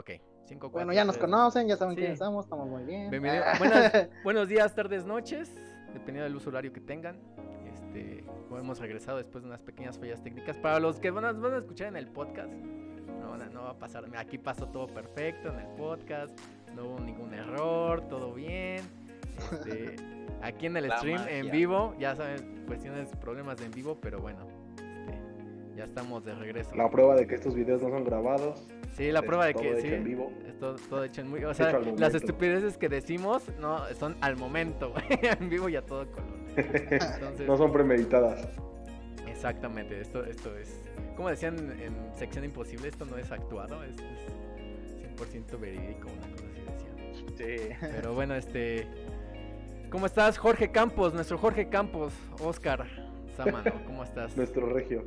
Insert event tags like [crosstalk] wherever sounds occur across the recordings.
Ok, 5 Bueno, ya nos conocen, ya saben quiénes estamos, estamos muy bien. Bienvenido. [laughs] buenos días, tardes, noches, dependiendo del uso horario que tengan. Este, hemos regresado después de unas pequeñas fallas técnicas. Para los que van a, van a escuchar en el podcast, no, no va a pasar. Aquí pasó todo perfecto en el podcast, no hubo ningún error, todo bien. Este, [laughs] aquí en el stream, en vivo, ya saben, cuestiones, problemas de en vivo, pero bueno, ya estamos de regreso. La prueba de que estos videos no son grabados. Sí, la prueba de que sí. En vivo. Es todo, hecho en muy. O sea, las estupideces que decimos no son al momento. [laughs] en vivo ya todo color. no son premeditadas. Exactamente, esto, esto es. Como decían en sección imposible, esto no es actuado, es, es 100% verídico, una cosa así decían. Sí. Pero bueno, este. ¿Cómo estás, Jorge Campos? Nuestro Jorge Campos, Oscar Samano, ¿cómo estás? [laughs] nuestro regio.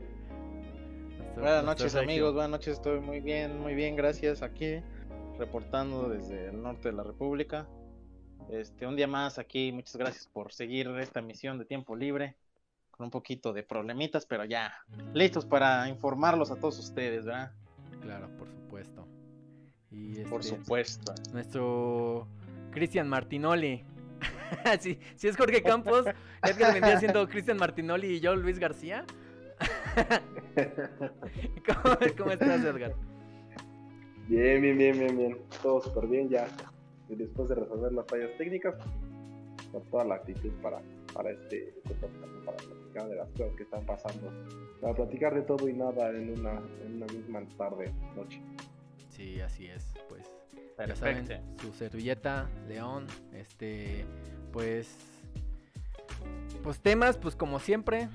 Buenas noches, amigos. Buenas noches, estoy muy bien, muy bien, gracias. Aquí reportando desde el norte de la República. Este, un día más aquí, muchas gracias por seguir esta misión de tiempo libre, con un poquito de problemitas, pero ya listos para informarlos a todos ustedes, ¿verdad? Claro, por supuesto. Y por este, supuesto. Nuestro Cristian Martinoli, [laughs] si, si es Jorge Campos, [laughs] Edgar vendría siendo Cristian Martinoli y yo Luis García. [laughs] ¿Cómo, estás, Edgar? Bien, bien, bien, bien, bien. Todo súper bien ya. Y después de resolver las fallas técnicas, con toda la actitud para, para este, este para platicar de las cosas que están pasando. Para platicar de todo y nada en una, en una misma tarde, noche. Sí, así es. Pues ya saben, su servilleta, León, este, pues, pues temas, pues como siempre,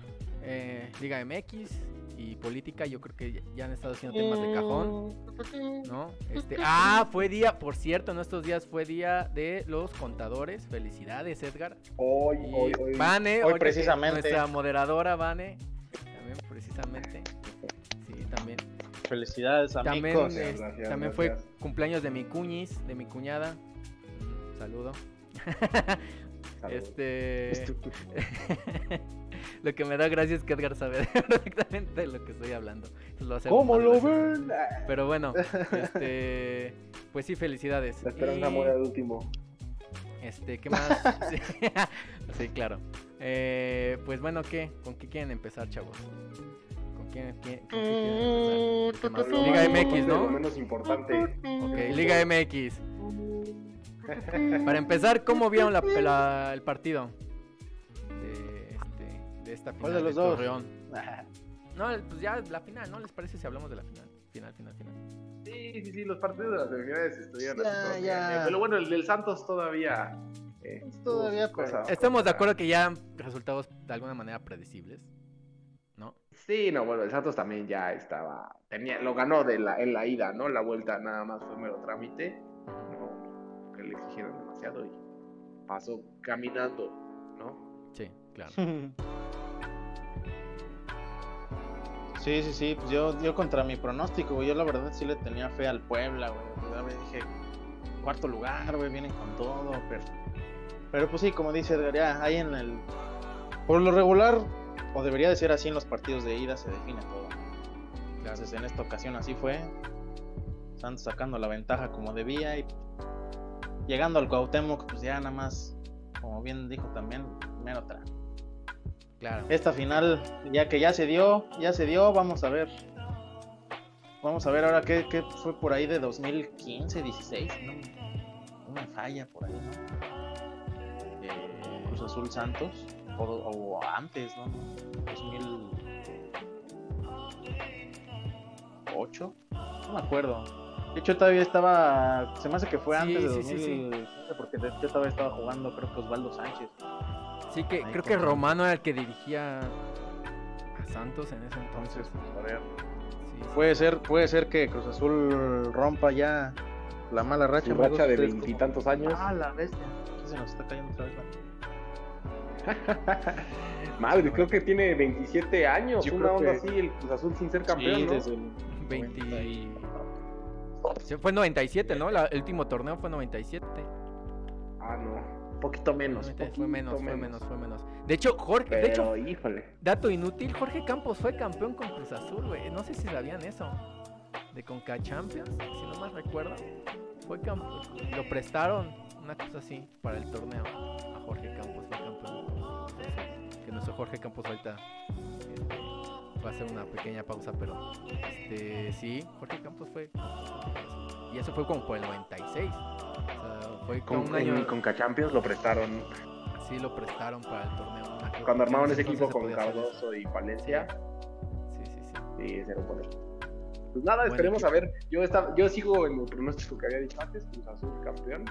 eh, Liga MX y política, yo creo que ya han estado haciendo temas de cajón, ¿no? [laughs] Este, ah, fue día, por cierto, en estos días fue día de los contadores, felicidades, Edgar. Hoy, hoy, hoy. Vane, hoy, precisamente. Nuestra moderadora, Vane, también precisamente, sí, también. Felicidades, amigos. También, fue cumpleaños de mi cuñis, de mi cuñada. Saludo. [laughs] Este. [laughs] lo que me da gracia es que Edgar sabe [laughs] perfectamente de lo que estoy hablando. Lo ¿Cómo lo ven? Pero bueno, [laughs] este. Pues sí, felicidades. La esperanza muere al último. Este, ¿qué más? [laughs] sí, claro. Eh, pues bueno, ¿qué? ¿Con qué quieren empezar, chavos? ¿Con quién, quieren empezar? Liga MX, ¿no? Lo menos importante. Ok, Liga MX. Para empezar, ¿cómo vieron la, el partido de, este, de esta final de los dos? [laughs] No, pues ya la final, ¿no? ¿Les parece si hablamos de la final? Final, final, final. Sí, sí, sí, los partidos de las semifinales estuvieron ya, ya. Pero bueno, el del Santos todavía. Eh, todavía pues, Estamos de acuerdo que ya resultados de alguna manera predecibles, ¿no? Sí, no, bueno, el Santos también ya estaba. Tenía, lo ganó de la, en la ida, ¿no? La vuelta nada más fue mero trámite le exigieron demasiado y pasó caminando, ¿no? Sí, claro. [laughs] Sí, sí, sí, pues yo, yo contra mi pronóstico, yo la verdad sí le tenía fe al Puebla, güey. Dije, cuarto lugar, güey, vienen con todo, pero, pero pues sí, como dice Edgar, ya ahí en el... Por lo regular, o debería de ser así en los partidos de ida, se define todo. Entonces en esta ocasión así fue. Están sacando la ventaja como debía y llegando al Cuauhtémoc, pues ya nada más, como bien dijo también, primero otra. Claro. Esta final, ya que ya se dio, ya se dio, vamos a ver. Vamos a ver ahora qué, qué fue por ahí de 2015, 16, ¿no? Una falla por ahí, ¿no? Eh, Cruz Azul Santos, o, antes, ¿no? 2008, no me acuerdo de hecho, todavía estaba. Se me hace que fue antes de 2000. porque yo todavía estaba jugando, creo que Osvaldo Sánchez. Sí, que creo que Romano era el que dirigía a Santos en ese entonces. A ver. puede ser, puede ser que Cruz Azul rompa ya la mala racha. Su racha de veintitantos años. Ah, la bestia. se nos está cayendo otra vez [laughs] Madre, creo que tiene 27 años, una onda así, el Cruz Azul sin ser campeón. Sí, desde el 20... Fue 97, ¿no? el último torneo fue 97. Ah, no. Poquito menos. fue menos, fue menos, fue menos. De hecho, Jorge, de hecho, híjole. dato inútil, Jorge Campos fue campeón con Cruz Azul, güey. No sé si sabían eso. de Conca Champions, si no mal recuerdo. Fue cam- lo prestaron, una cosa así, para el torneo a Jorge Campos, fue campeón. Que nuestro Jorge Campos ahorita este, va a hacer una pequeña pausa, pero este sí, Jorge Campos fue y eso fue como por el 96. O sea, fue con Con, un año en Conca Champions lo prestaron. sí lo prestaron para el torneo. una Cuando armaron ese equipo con. Cardoso y Palencia. Sí, sí, sí. Sí, ese era equipo. Pues nada, esperemos equipo. a ver. Yo, estaba, yo sigo en el pronóstico que había dicho antes: Cruz Azul campeón.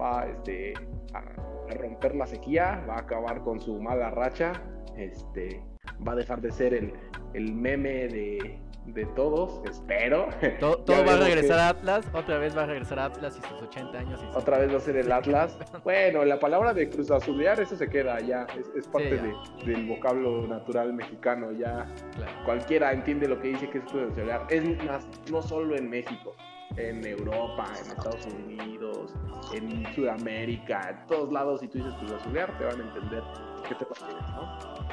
Va este, a, a romper la sequía, va a acabar con su mala racha. Este, va a dejar de ser el, el meme de, de todos, espero. [laughs] Todo, va a regresar a Atlas, otra vez va a regresar a Atlas y sus 80 años. Y su- Otra vez va a ser el [laughs] Atlas. Bueno, la palabra de Cruz Azulear, eso se queda ya. Es, es parte ya. de- del vocablo natural mexicano. Ya Claro. cualquiera entiende lo que dice que es Cruz Azulear. Es más, no solo en México, en Europa, en Estados Unidos, en Sudamérica, en todos lados. Si tú dices Cruz Azulear, te van a entender qué te refieres, ¿no?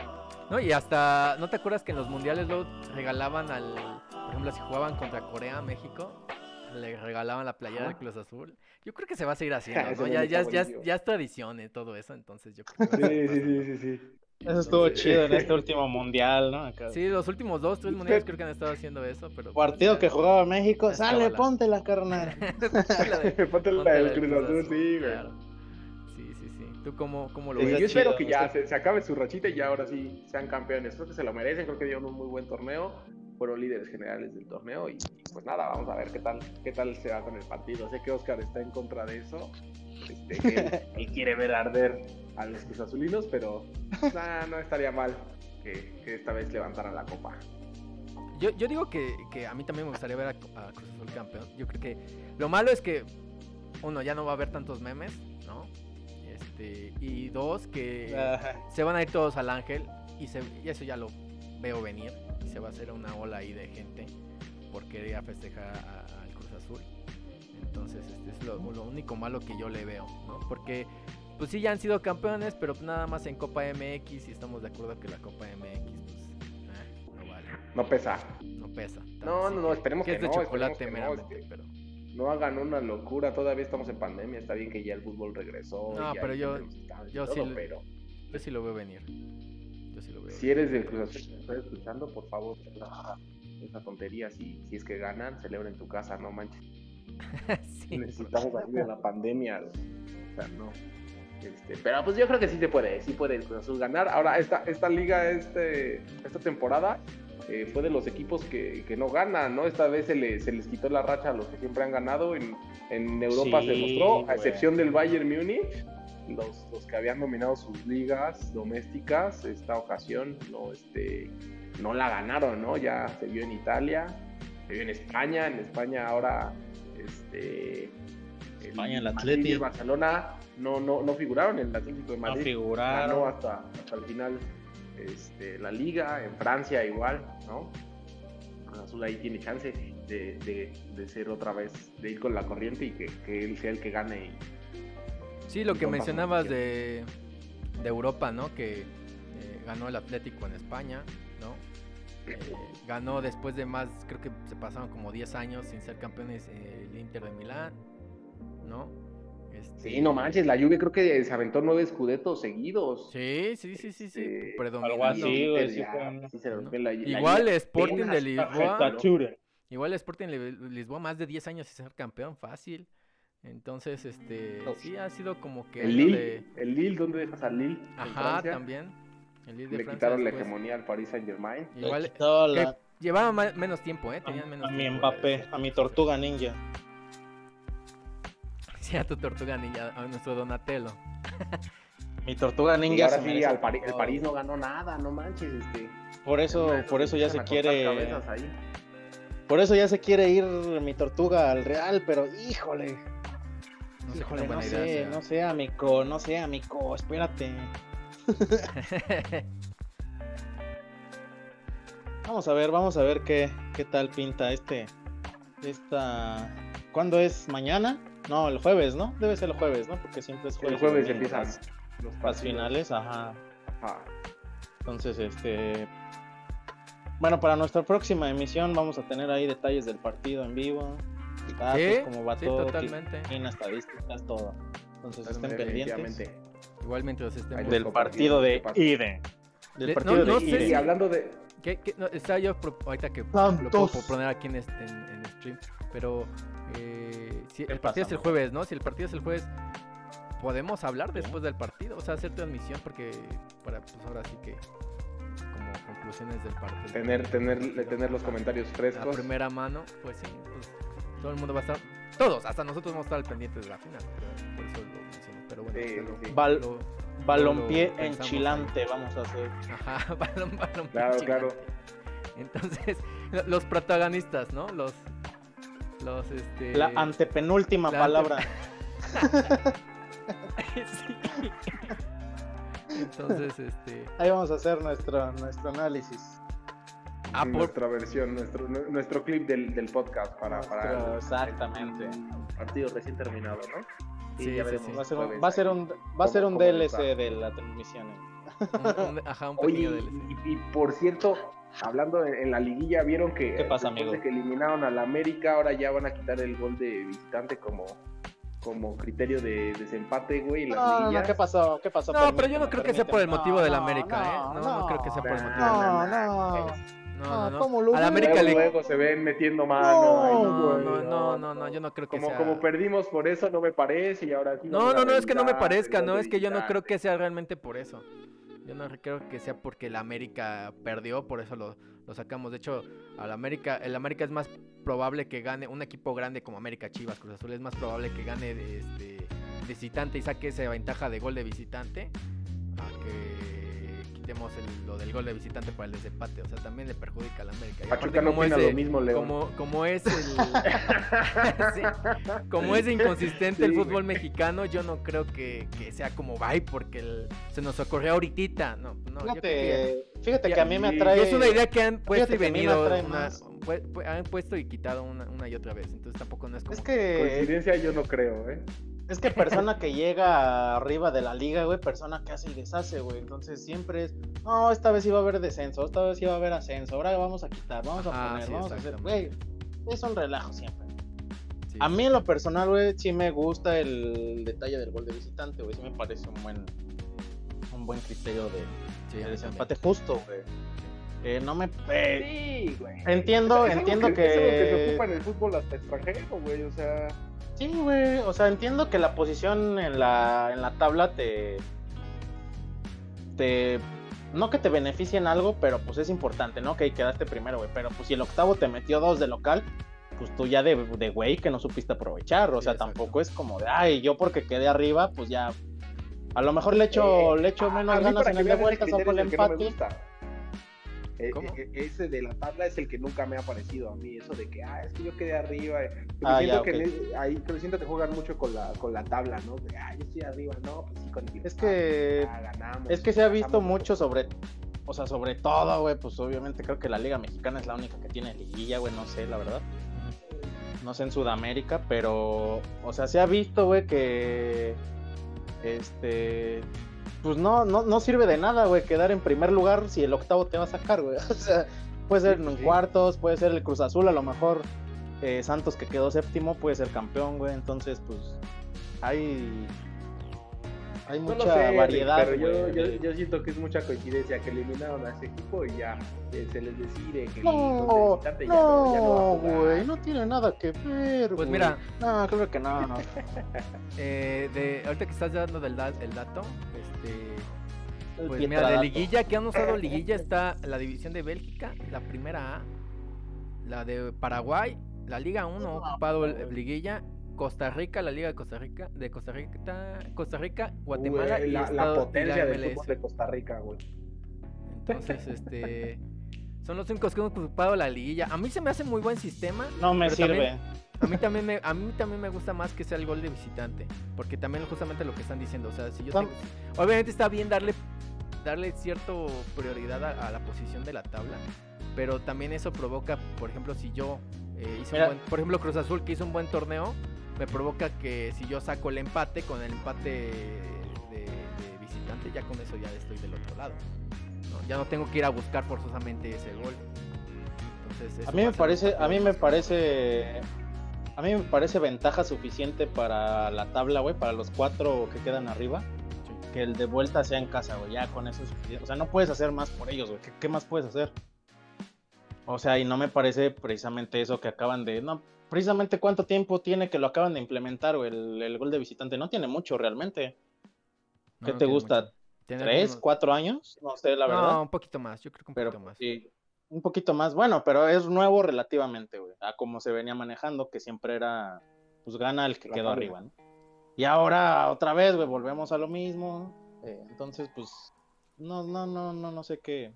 No, y hasta, ¿no te acuerdas que en los mundiales luego regalaban al, por ejemplo, si jugaban contra Corea, México, le regalaban la playera del Cruz Azul? Yo creo que se va a seguir haciendo, [laughs] ¿no? Ya, ya, ya, ya es tradición eh, todo eso, entonces yo creo que a seguir pasando. sí, sí. Eso estuvo chido en este [laughs] último mundial, ¿no? Acá. Sí, los últimos dos, tres mundiales creo que han estado haciendo eso, pero... Partido que jugaba México, sale, ponte la carnal. [laughs] [laughs] Ponte la del Cruz Azul, sí, güey. claro. Sí, sí, sí. ¿Tú cómo, cómo lo Sí, ves? yo espero chido, que ya está- se, se acabe su rachita y ya ahora sí sean campeones. Creo que se lo merecen, creo que dieron un muy buen torneo. Fueron líderes generales del torneo y, y pues nada, vamos a ver qué tal, qué tal se va con el partido. Sé que Oscar está en contra de eso. Este, que él, [laughs] él quiere ver arder a los Cruz Azulinos, pero nah, no estaría mal que, que esta vez levantaran la copa. Yo, yo digo que, que a mí también me gustaría ver a, a Cruz Azul campeón. Yo creo que lo malo es que, uno, ya no va a haber tantos memes, ¿no? Este, y dos, que se van a ir todos al Ángel y, se, y eso ya lo veo venir. Y se va a hacer una ola ahí de gente por querer a festejar al Cruz Azul. Entonces, este es lo, lo único malo que yo le veo, ¿no? Porque, pues sí, ya han sido campeones, pero nada más en Copa MX y estamos de acuerdo que la Copa MX, pues, eh, no vale. No pesa. No pesa. No, sí no, no, esperemos que que es de no, chocolate que no, este, pero No hagan una locura, todavía estamos en pandemia. Está bien que ya el fútbol regresó. No, pero yo- yo sí todo, le- pero yo sí lo veo venir. Yo sí lo veo. Si eres del Cruz Azul estás escuchando, por favor, esa, esa tontería, si, si es que ganan, celebra en tu casa, no manches. [laughs] sí, Necesitamos salir de la pandemia. O sea, no. Este, pero pues yo creo que sí se puede, sí puede el Cruz Azul ganar. Ahora, esta, esta liga, este, esta temporada, eh, fue de los equipos que, que no ganan, ¿no? Esta vez se, le- se les quitó la racha a los que siempre han ganado. En, en Europa se Sí, mostró, a excepción del Bayern Múnich. Los, los que habían dominado sus ligas domésticas, esta ocasión no, este, no la ganaron, ¿no? Ya se vio en Italia, se vio en España, en España ahora este, España, el Atleti. y el Barcelona no, no, no figuraron en el Atlético de No Madrid. ganó hasta, hasta el final este, la liga, en Francia igual, ¿no? Azul ahí tiene chance de, de, de ser otra vez, de ir con la corriente y que, que él sea el que gane. y- Sí, lo que mencionabas de, de Europa, ¿no? Que eh, ganó el Atlético en España, ¿no? Eh, ganó después de más, creo que se pasaron como 10 años sin ser campeones eh, el Inter de Milán, ¿no? Este, Sí, no manches, la Juve creo que se aventó nueve escudetos seguidos. Sí, sí, sí, sí, sí, Este, predominando. algo así, Igual Sporting de Lisboa, igual Sporting de Lisboa más de 10 años sin ser campeón, fácil. Entonces, este, sí ha sido como que El Lille, de- el Lille, ¿dónde dejas al Lille? Ajá, Francia? también. El Lille de Le Francia quitaron la hegemonía al Paris Saint Germain. Le Igual la- menos tiempo, ¿eh? a, Tenían menos a mi tiempo. Mbappé, a mi tortuga ninja. [laughs] Sí, a tu tortuga ninja, a nuestro Donatello. [laughs] Mi tortuga Y ninja. ahora sí, al Pari- el. París no ganó nada, no manches. Este, Por eso, por eso ya se quiere. cabezas ahí. Por eso ya se quiere ir mi tortuga al Real, pero híjole, No sé híjole, no idea sé, no sé, amigo, no sé, amigo, espérate. [laughs] Vamos a ver, vamos a ver qué, qué tal pinta este, esta, ¿cuándo es? ¿Mañana? No, el jueves, ¿no? Debe ser el jueves, ¿no? Porque siempre es jueves. El jueves empiezan las- los las finales, ajá. Ajá. Entonces, este, Bueno, para nuestra próxima emisión vamos a tener ahí detalles del partido en vivo. Datos, Sí, cómo va sí, todo, totalmente. en estadísticas, todo. Entonces estén pendientes Definitivamente. Igual mientras estemos. Ahí del partido de. Ide. Del De- partido no- de no Ide. Y hablando de. ¿Qué, qué? No, estaba yo pro- ahorita que lo puedo Santos. poner aquí en, este, en, en stream, pero eh, si ¿Qué el partido pasa, es el jueves, ¿no? Si el partido es el jueves, podemos hablar después del partido, o sea, hacer transmisión porque para pues ahora sí que como conclusiones del partido. Tener, tener, tener los comentarios a frescos. primera mano, pues sí, pues, todo el mundo va a estar, todos, hasta nosotros vamos a estar al pendiente de la final, pero por eso lo menciono, pero bueno, Sí, lo- sí. Bal- lo- Balompié enchilante vamos a hacer. Ajá, [laughs] balón, balón. Claro, claro. Entonces, lo- los protagonistas, ¿no? Los. Los, este. La antepenúltima la palabra. [laughs] [laughs] Sí. Entonces, este. Ahí vamos a hacer nuestro, nuestro análisis. Ah, por- nuestra versión, nuestro, nu- nuestro clip del, del podcast para, para Nuestro- el- exactamente. el partido recién terminado, ¿no? Y Sí, ya sí. Va a ser un, va a ser un, va a ser un ¿Cómo- cómo DLC está? de la transmisión. un- un- ajá, un Oye, pequeño DLC. y, y por cierto, hablando en, en la liguilla, vieron que ¿Qué pasa, amigo? que eliminaron al América, ahora ya van a quitar el gol de visitante como, como criterio de desempate, güey. las No, no. ¿qué pasó? ¿Qué pasó? No, pero yo no creo que sea por el motivo del No, América, ¿eh? no, No, no creo que sea por el no, motivo del No, América. no. No, Ah, no, no. ¿cómo lo Al? América luego, le. luego se ven metiendo mano. No, güey, no, no, no, no, yo no creo que Como, sea. como perdimos por eso, no me parece, y ahora sí. No, no, no, es que no me parezca, no, es que yo no creo que sea realmente por eso. Yo no creo que sea porque el América perdió, por eso lo, sacamos. De hecho, al América, el América es más probable que gane, un equipo grande como América Chivas, Cruz Azul, es más probable que gane de este visitante y saque esa ventaja de gol de visitante a que el- lo del gol de visitante para el desempate. O sea, también le perjudica al América. Y Pachuca aparte, no como opina lo mismo, León. como, como es el [laughs] Sí, como es inconsistente el fútbol mexicano, yo no creo que, que sea como bye porque el- se nos ocurrió ahorita. No, no, yo creo que Fíjate, fíjate ya- que a mí me atrae. es una idea que han puesto y fíjate venido, atrae una- más. pu- pu- han puesto y quitado una, una y otra vez. Entonces tampoco no es como Es que Coincidencia yo no creo, ¿eh? Es que persona que llega arriba de la liga, güey, persona que hace y deshace, güey. Entonces siempre es, no, esta vez iba a haber descenso, esta vez iba a haber ascenso, ahora vamos a quitar, vamos a Ajá, poner, sí, vamos a hacer, güey. Es un relajo siempre. sí, A mí en lo personal, güey, sí me gusta el detalle del gol de visitante, güey. Sí me parece un buen, un buen criterio de, Sí, de desempate justo, güey. Eh, no me... eh, Sí, güey. entiendo, Es entiendo que... Es algo que se ocupa en el fútbol hasta extranjero, güey, o sea... Sí, güey. O sea, entiendo que la posición en la, en la tabla te. te. No que te beneficie en algo, pero pues es importante, ¿no? Que quedaste primero, güey. Pero pues si el octavo te metió dos de local, pues tú ya de, de güey que no supiste aprovechar. O sea, tampoco es como de, ay, yo porque quedé arriba, pues ya. A lo mejor le echo, Eh, le echo menos ganas en el de veas ese vuelta, saco criterio el que no ¿Cómo? eh, ese de la tabla es el que nunca me ha parecido a mí, eso de que, ah, es que yo quedé arriba. eh. Ah, siento ya, que ahí, pero siento que juegan mucho con la, con la tabla, ¿no? De, ah, yo estoy arriba, no, pues sí, con el Es que- ah, ganamos, Es que se ha visto mucho sobre, o sea, sobre todo, güey, pues obviamente creo que la Liga Mexicana es la única que tiene liguilla, güey, no sé, la verdad. No sé en Sudamérica, pero, o sea, se ha visto, güey, que, este, pues no, no, no sirve de nada, güey, quedar en primer lugar si el octavo te va a sacar, güey. [laughs] O sea, puede ser en sí. cuartos, puede ser el Cruz Azul, a lo mejor eh, Santos que quedó séptimo puede ser campeón, güey. Entonces, pues, hay, hay No lo mucha sé, variedad, pero yo, yo, siento que es mucha coincidencia que eliminaron a ese equipo y ya eh, se les decide que No, no, ya güey, no tiene nada que ver, Pues mira. No, creo que no, no. [laughs] Eh, de, ahorita que estás dando del el dato, este, El pues mira, de liguilla que han usado [laughs] liguilla está la división de Bélgica, la primera A, la de Paraguay, la Liga 1 ha ocupado el- liguilla, Costa Rica, la Liga de Costa Rica, de Costa Rica, Costa Rica, Guatemala y la, la Estado- y potencia del MLS. fútbol de Costa Rica, güey. Entonces, este, son los únicos que han ocupado la liguilla. A mí se me hace muy buen sistema. No me sirve. también- A mí también me, a mí también me gusta más que sea el gol de visitante, porque también justamente lo que están diciendo, o sea, si yo tengo- obviamente está bien darle darle cierto prioridad a, a la posición de la tabla, pero también eso provoca, por ejemplo, si yo eh, hice un buen, por ejemplo, Cruz Azul que hizo un buen torneo, me provoca que si yo saco el empate con el empate de, de visitante, ya con eso ya estoy del otro lado. ¿no? Ya no tengo que ir a buscar forzosamente ese gol. Entonces, A mí me parece, a mí me parece, a mí me parece ventaja suficiente para la tabla, güey, para los cuatro que quedan arriba, Sí. que el de vuelta sea en casa, güey, ya con eso es suficiente. O sea, no puedes hacer más por ellos, güey. ¿Qué, qué más puedes hacer? O sea, y no me parece precisamente eso que acaban de, no, precisamente cuánto tiempo tiene que lo acaban de implementar, güey, el, el gol de visitante. No tiene mucho realmente. No, ¿Qué no te gusta? ¿Tres, cuatro años? No sé, la No, verdad. un poquito más, yo creo que un pero poquito más. sí, un poquito más. Bueno, pero es nuevo relativamente, güey, a como se venía manejando, que siempre era, pues gana el que La quedó arriba, ¿no? Y ahora otra vez, güey, volvemos a lo mismo. eh, entonces, pues, no, no, no, no, no sé qué.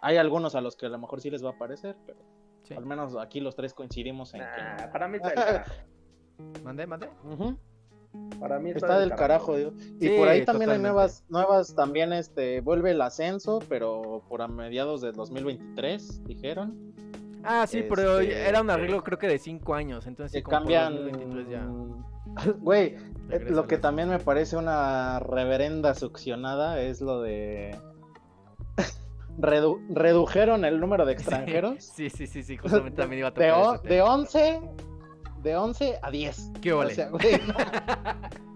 Hay algunos a los que a lo mejor sí les va a parecer, pero Sí. al menos aquí los tres coincidimos en Nah, para mí está del [laughs] carajo. Mande, mande. que Ujú, Para mí está del carajo, digo. Y Sí, por ahí también hay nuevas, nuevas también, este, vuelve el ascenso, pero por a mediados del 2023, dijeron. Ah, sí, pero Este, era un arreglo creo que de 5 años, entonces que como cambian 2023 ya [laughs] güey eh, lo que también me parece una reverenda succionada es lo de Redu- redujeron el número de extranjeros [laughs] Sí, sí, sí, sí, [laughs] justamente también iba a de, tocar o- ese de tema. 11 de 11 a 10 ¿Qué o ole? sea, güey, no. [laughs]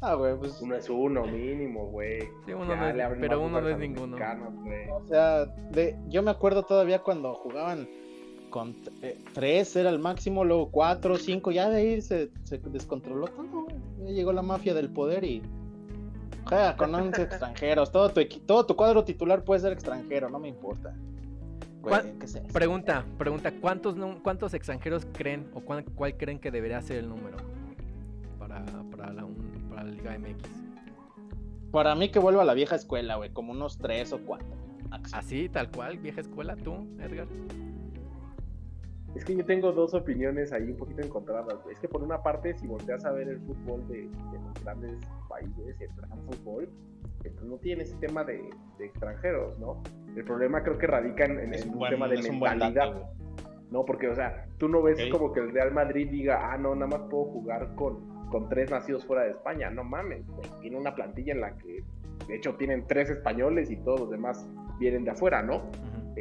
ah güey pues Uno es uno mínimo, güey. Sí, uno Ya no es- pero uno no es ninguno. mexicanos, güey. o sea de yo me acuerdo todavía cuando jugaban con eh, tres era el máximo, luego cuatro, cinco, ya de ahí se, se descontroló todo, güey. Ya llegó la mafia del poder y juega con 11 [laughs] extranjeros, todo tu, todo tu cuadro titular puede ser extranjero, no me importa. Güey, ¿Cuán- ¿qué es eso? Pregunta, pregunta, ¿cuántos, ¿cuántos extranjeros creen o cuán- cuál creen que debería ser el número para, para, la, un- para la Liga MX? Para mí que vuelva a la vieja escuela, güey, como unos tres o cuatro. máximo. Así, tal cual, vieja escuela, tú, Edgar. Es que yo tengo dos opiniones ahí un poquito encontradas. Es que por una parte, si volteas a ver el fútbol de, de los grandes países, el gran fútbol, eh, pues no tiene ese tema de, de extranjeros, ¿no? El problema creo que radica en, en- un buen- tema de dato, mentalidad. No, porque, o sea, tú no ves Ok. como que el Real Madrid diga, ah, no, nada más puedo jugar con, con tres nacidos fuera de España. No mames. Tiene una plantilla en la que, de hecho, tienen tres españoles y todos los demás vienen de afuera, ¿no? Ujú.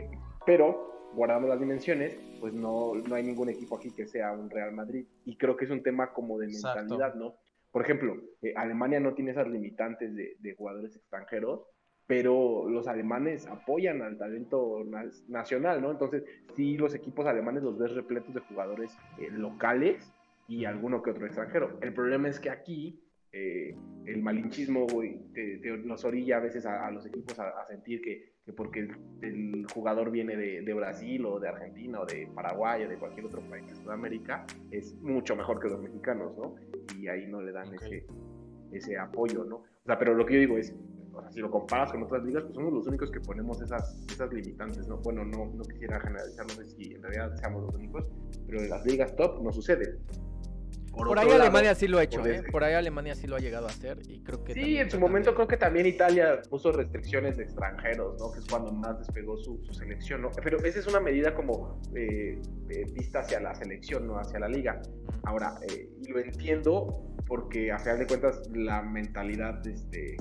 Pero, guardando las dimensiones, pues no, no hay ningún equipo aquí que sea un Real Madrid. Y creo que es un tema como de Exacto. mentalidad, ¿no? Por ejemplo, eh, Alemania no tiene esas limitantes de, de jugadores extranjeros, pero los alemanes apoyan al talento na- nacional, ¿no? Entonces, sí, los equipos alemanes los ves repletos de jugadores eh, locales y alguno que otro extranjero. El problema es que aquí eh, el malinchismo güey, te- te- nos orilla a veces a, a los equipos a, a sentir que, que porque el, el jugador viene de, de Brasil o de Argentina o de Paraguay o de cualquier otro país de Sudamérica, es mucho mejor que los mexicanos, ¿no? Y ahí no le dan ese, ese apoyo, ¿no? O sea, pero lo que yo digo es, o sea, si lo comparas con otras ligas, pues somos los únicos que ponemos esas, esas limitantes, ¿no? Bueno, no, no quisiera generalizar, no sé si en realidad seamos los únicos, pero en las ligas top no sucede. Por, ahí lado, Alemania sí lo ha hecho, por ¿eh? Por ahí Alemania sí lo ha llegado a hacer y creo que... Sí, en su momento creo que también Italia puso restricciones de extranjeros, ¿no? Que es cuando más despegó su, su selección, ¿no? Pero esa es una medida como eh, eh, vista hacia la selección, no hacia la liga. Ahora, eh, y lo entiendo porque a final de cuentas la mentalidad este,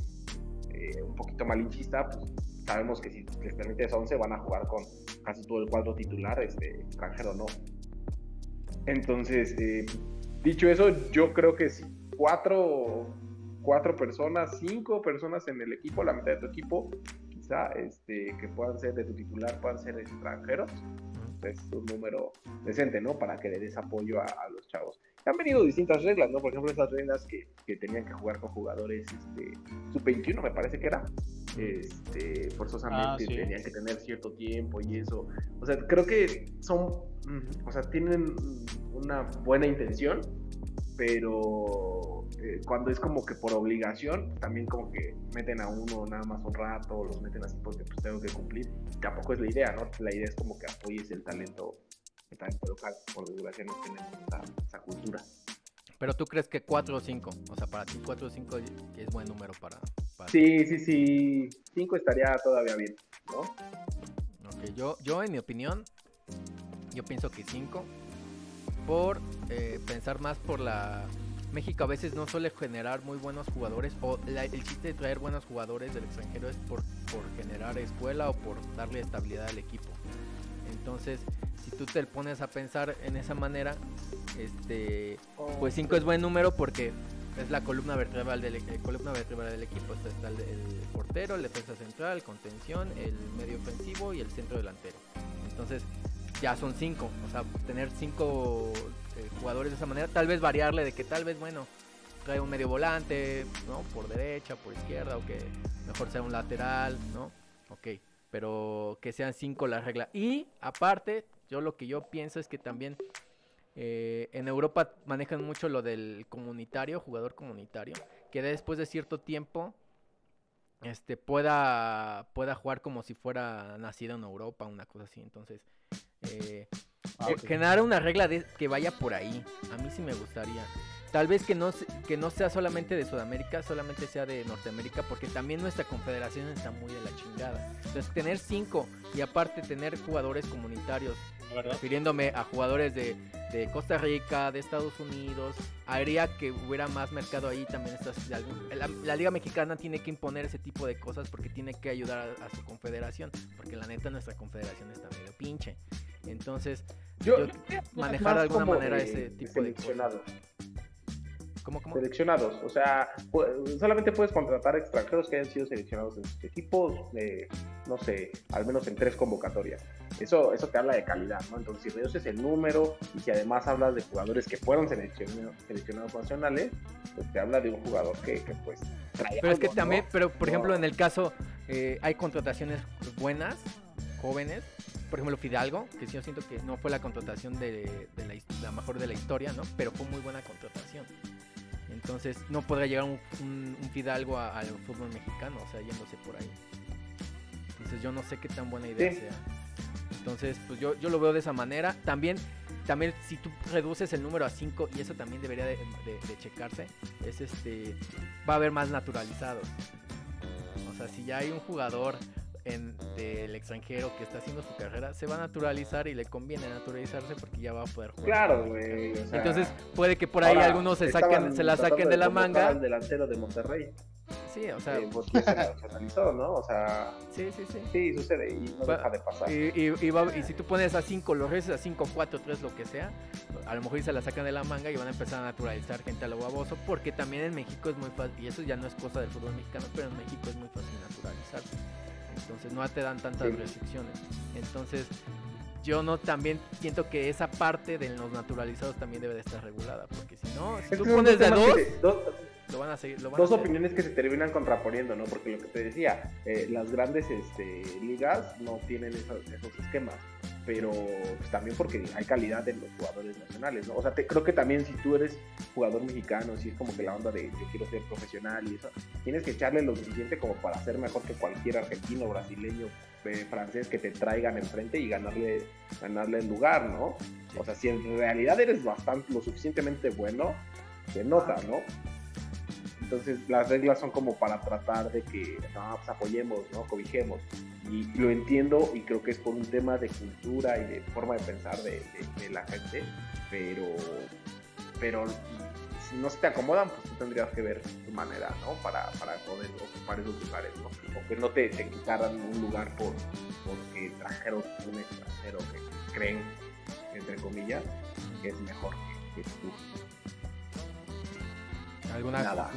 eh, un poquito malinchista, pues sabemos que si les permites 11 van a jugar con casi todo el cuadro titular este, extranjero, ¿no? Entonces, eh, dicho eso, yo creo que si cuatro, cuatro personas, cinco personas en el equipo, la mitad de tu equipo, quizá este, que puedan ser de tu titular, puedan ser extranjeros, es un número decente, ¿no? Para que le des apoyo a los chavos. Han venido distintas reglas, ¿no? Por ejemplo, esas reglas que, que tenían que jugar con jugadores este, sub-21, me parece que era. Este, forzosamente Ah, sí. tenían que tener cierto tiempo y eso. O sea, creo que son, o sea, tienen una buena intención, pero eh, cuando es como que por obligación, también como que meten a uno nada más un rato, los meten así porque pues tengo que cumplir. Tampoco es la idea, ¿no? La idea es como que apoyes el talento, el talento local. Por desgracia no tenemos esa, esa cultura. Pero tú crees que 4 o 5, o sea, para ti 4 o 5 es buen número para... para Sí, sí, sí. Cinco estaría todavía bien, ¿no? Ok, yo, yo en mi opinión, yo pienso que 5, por eh, pensar más por la... México a veces no suele generar muy buenos jugadores, o la- el chiste de traer buenos jugadores del extranjero es por, por generar escuela o por darle estabilidad al equipo. Entonces, si tú te pones a pensar en esa manera, este, pues 5 es buen número porque es la columna vertebral del, eh, columna vertebral del equipo. Está el, el, portero, el defensa central, contención, el medio ofensivo y el centro delantero. Entonces, ya son 5. O sea, tener 5 eh, jugadores de esa manera, tal vez variarle de que tal vez, bueno, trae un medio volante, ¿no? Por derecha, por izquierda, o que mejor sea un lateral, ¿no? Ok, pero que sean 5 la regla. Y aparte, yo lo que yo pienso es que también eh, en Europa manejan mucho lo del comunitario, jugador comunitario, que después de cierto tiempo este pueda pueda jugar como si fuera nacido en Europa, una cosa así. Entonces, eh, ah, eh, generar una regla de, que vaya por ahí. A mí sí me gustaría. Tal vez que no, que no sea solamente de Sudamérica, solamente sea de Norteamérica, porque también nuestra confederación está muy de la chingada. Entonces, tener cinco y aparte tener jugadores comunitarios, refiriéndome a jugadores de, de, Costa Rica, de Estados Unidos, haría que hubiera más mercado ahí también. Estas, la, la, Liga Mexicana tiene que imponer ese tipo de cosas porque tiene que ayudar a, a su confederación, porque la neta nuestra confederación está medio pinche. Entonces, yo, manejar de alguna manera ese tipo de cosas. ¿Cómo, Seleccionados, o sea, solamente puedes contratar extranjeros que hayan sido seleccionados en sus equipos, eh, no sé, al menos en tres convocatorias. Eso, eso te habla de calidad, ¿no? Entonces, si reduces el número y si además hablas de jugadores que fueron seleccionados, seleccionados nacionales, pues te habla de un jugador que, que pues Pero es que también, pero por ejemplo, en el caso, eh, hay contrataciones buenas, jóvenes, por ejemplo, Fidalgo, que sí yo siento que no fue la contratación de, la, mejor de la historia, ¿no? Pero fue muy buena contratación. Entonces no podrá llegar un, Fidalgo al fútbol mexicano, o sea, yéndose por ahí. Entonces yo no sé qué tan buena idea sea. Entonces, pues yo, yo lo veo de esa manera. También, también si tú reduces el número a 5, y eso también debería de, de, checarse, es este, va a haber más naturalizados. O sea, si ya hay un jugador en, del extranjero que está haciendo su carrera se va a naturalizar y le conviene naturalizarse porque ya va a poder jugar. Claro, güey. Entonces puede que por ahí algunos se saquen, se la saquen de, la manga. El delantero de Monterrey. Sí, o sea. Eh, pues, se [laughs] nacionalizó, ¿no? O sea. Sí, sí, sí. Sí, sucede y no deja de pasar. Y, y, y, si tú pones a 5, los reces a 5, 4, 3, lo que sea, a lo mejor se la sacan de la manga y van a empezar a naturalizar gente a lo baboso, porque también en México es muy fácil, y eso ya no es cosa del fútbol mexicano, pero en México es muy fácil naturalizarse entonces no te dan tantas restricciones. Entonces yo no también siento que esa parte de los naturalizados también debe de estar regulada, porque si no, si tú pones de dos, lo van a seguir. Lo van dos a opiniones que se terminan contraponiendo, ¿no? Porque lo que te decía, eh, las grandes este, ligas no tienen esos, esos esquemas pero pues, también porque hay calidad en los jugadores nacionales, ¿no? O sea, te, creo que también si tú eres jugador mexicano, si es como que la onda de yo quiero ser profesional y eso, tienes que echarle lo suficiente como para ser mejor que cualquier argentino, brasileño, eh, francés que te traigan enfrente y ganarle, ganarle el lugar, ¿no? O sea, si en realidad eres bastante, lo suficientemente bueno, se nota, ¿no? Entonces las reglas son como para tratar de que no, pues apoyemos, ¿no? Cobijemos. Y lo entiendo y creo que es por un tema de cultura y de forma de pensar de, la gente, pero, pero si no se te acomodan, pues tú tendrías que ver tu manera, ¿no? Para, para poder ocupar esos lugares, ¿no? O que no te, te quitaran un lugar por, porque trajeron un extranjero que creen, entre comillas, que es mejor que tú. ¿Alguna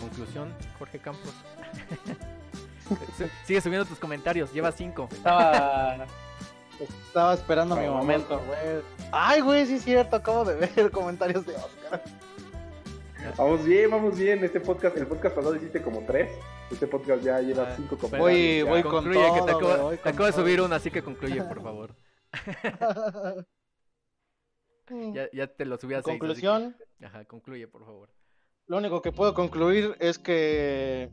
conclusión, Jorge Campos? [laughs] Sigue subiendo tus comentarios, lleva cinco. Estaba, estaba esperando mi momento, güey. Ay, güey, sí es cierto, acabo de ver [laughs] comentarios de Oscar. Vamos bien, vamos bien. Este podcast, el podcast pasado hiciste como tres. Este podcast ya lleva ah, cinco comentarios. Voy, voy con todo, que te acabo, te acabo de subir una, así que concluye, por favor. [laughs] ya, ya, te lo subí a seis. ¿Conclusión? Ajá, concluye, por favor. Lo único que puedo concluir es que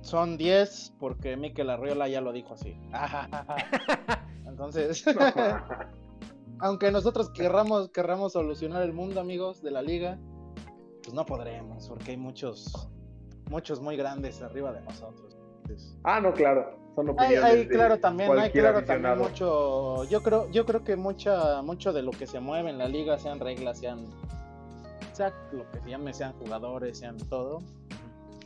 son 10 porque Mikel Arreola ya lo dijo así. [laughs] Entonces, [laughs] aunque nosotros querramos, querramos solucionar el mundo, amigos de la liga, pues no podremos porque hay muchos, muchos muy grandes arriba de nosotros. ah, no, claro. Son opiniones hay, claro también, hay claro también mucho. Yo creo, yo creo que mucha, mucho de lo que se mueve en la liga, sean reglas, sean lo que se llame, sean jugadores, sean todo,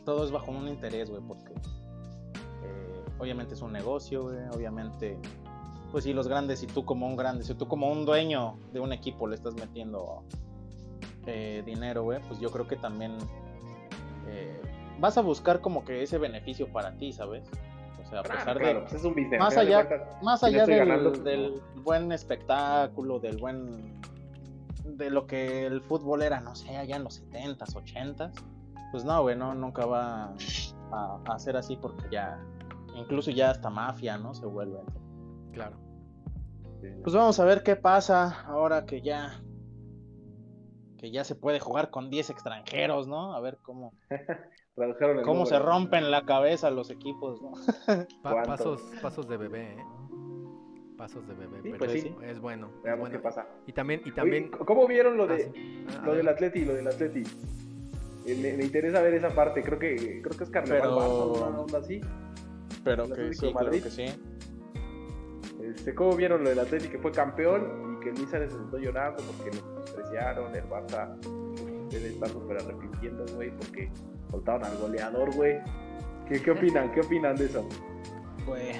todo es bajo un interés, güey, porque eh, obviamente es un negocio, güey, obviamente pues sí, los grandes, si tú como un grande, si tú como un dueño de un equipo le estás metiendo eh, dinero, güey, pues yo creo que también eh, vas a buscar como que ese beneficio para ti, ¿sabes? O sea, a pesar de... Pues es un más allá, más allá del, del buen espectáculo, del buen... de lo que el fútbol era, no sé, allá en los 70s, 80s, pues no, güey, no, nunca va a, a ser así porque ya, incluso ya hasta mafia, ¿no? Se vuelve. Claro. Pues vamos a ver qué pasa ahora que ya que ya se puede jugar con 10 extranjeros, ¿no? A ver cómo [laughs] cómo se rompen la cabeza los equipos, ¿no? [laughs] pasos pasos de bebé, ¿eh? Pasos de bebé, pero pues sí. es bueno. Veamos qué pasa. Y también y también ¿Cómo vieron lo de ah, lo del Atleti, lo del Atleti? Eh, me, interesa ver esa parte, creo que creo que es Carnaval pero... una onda así. Pero que sí, creo que sí. Este, ¿Cómo vieron lo del Atlético que fue campeón y que Luis Suárez se sentó llorando porque lo despreciaron? El Barça debe estar súper arrepintiendo, güey, porque soltaron al goleador, güey. ¿Qué, ¿Qué, opinan? ¿Qué opinan de eso? Pues,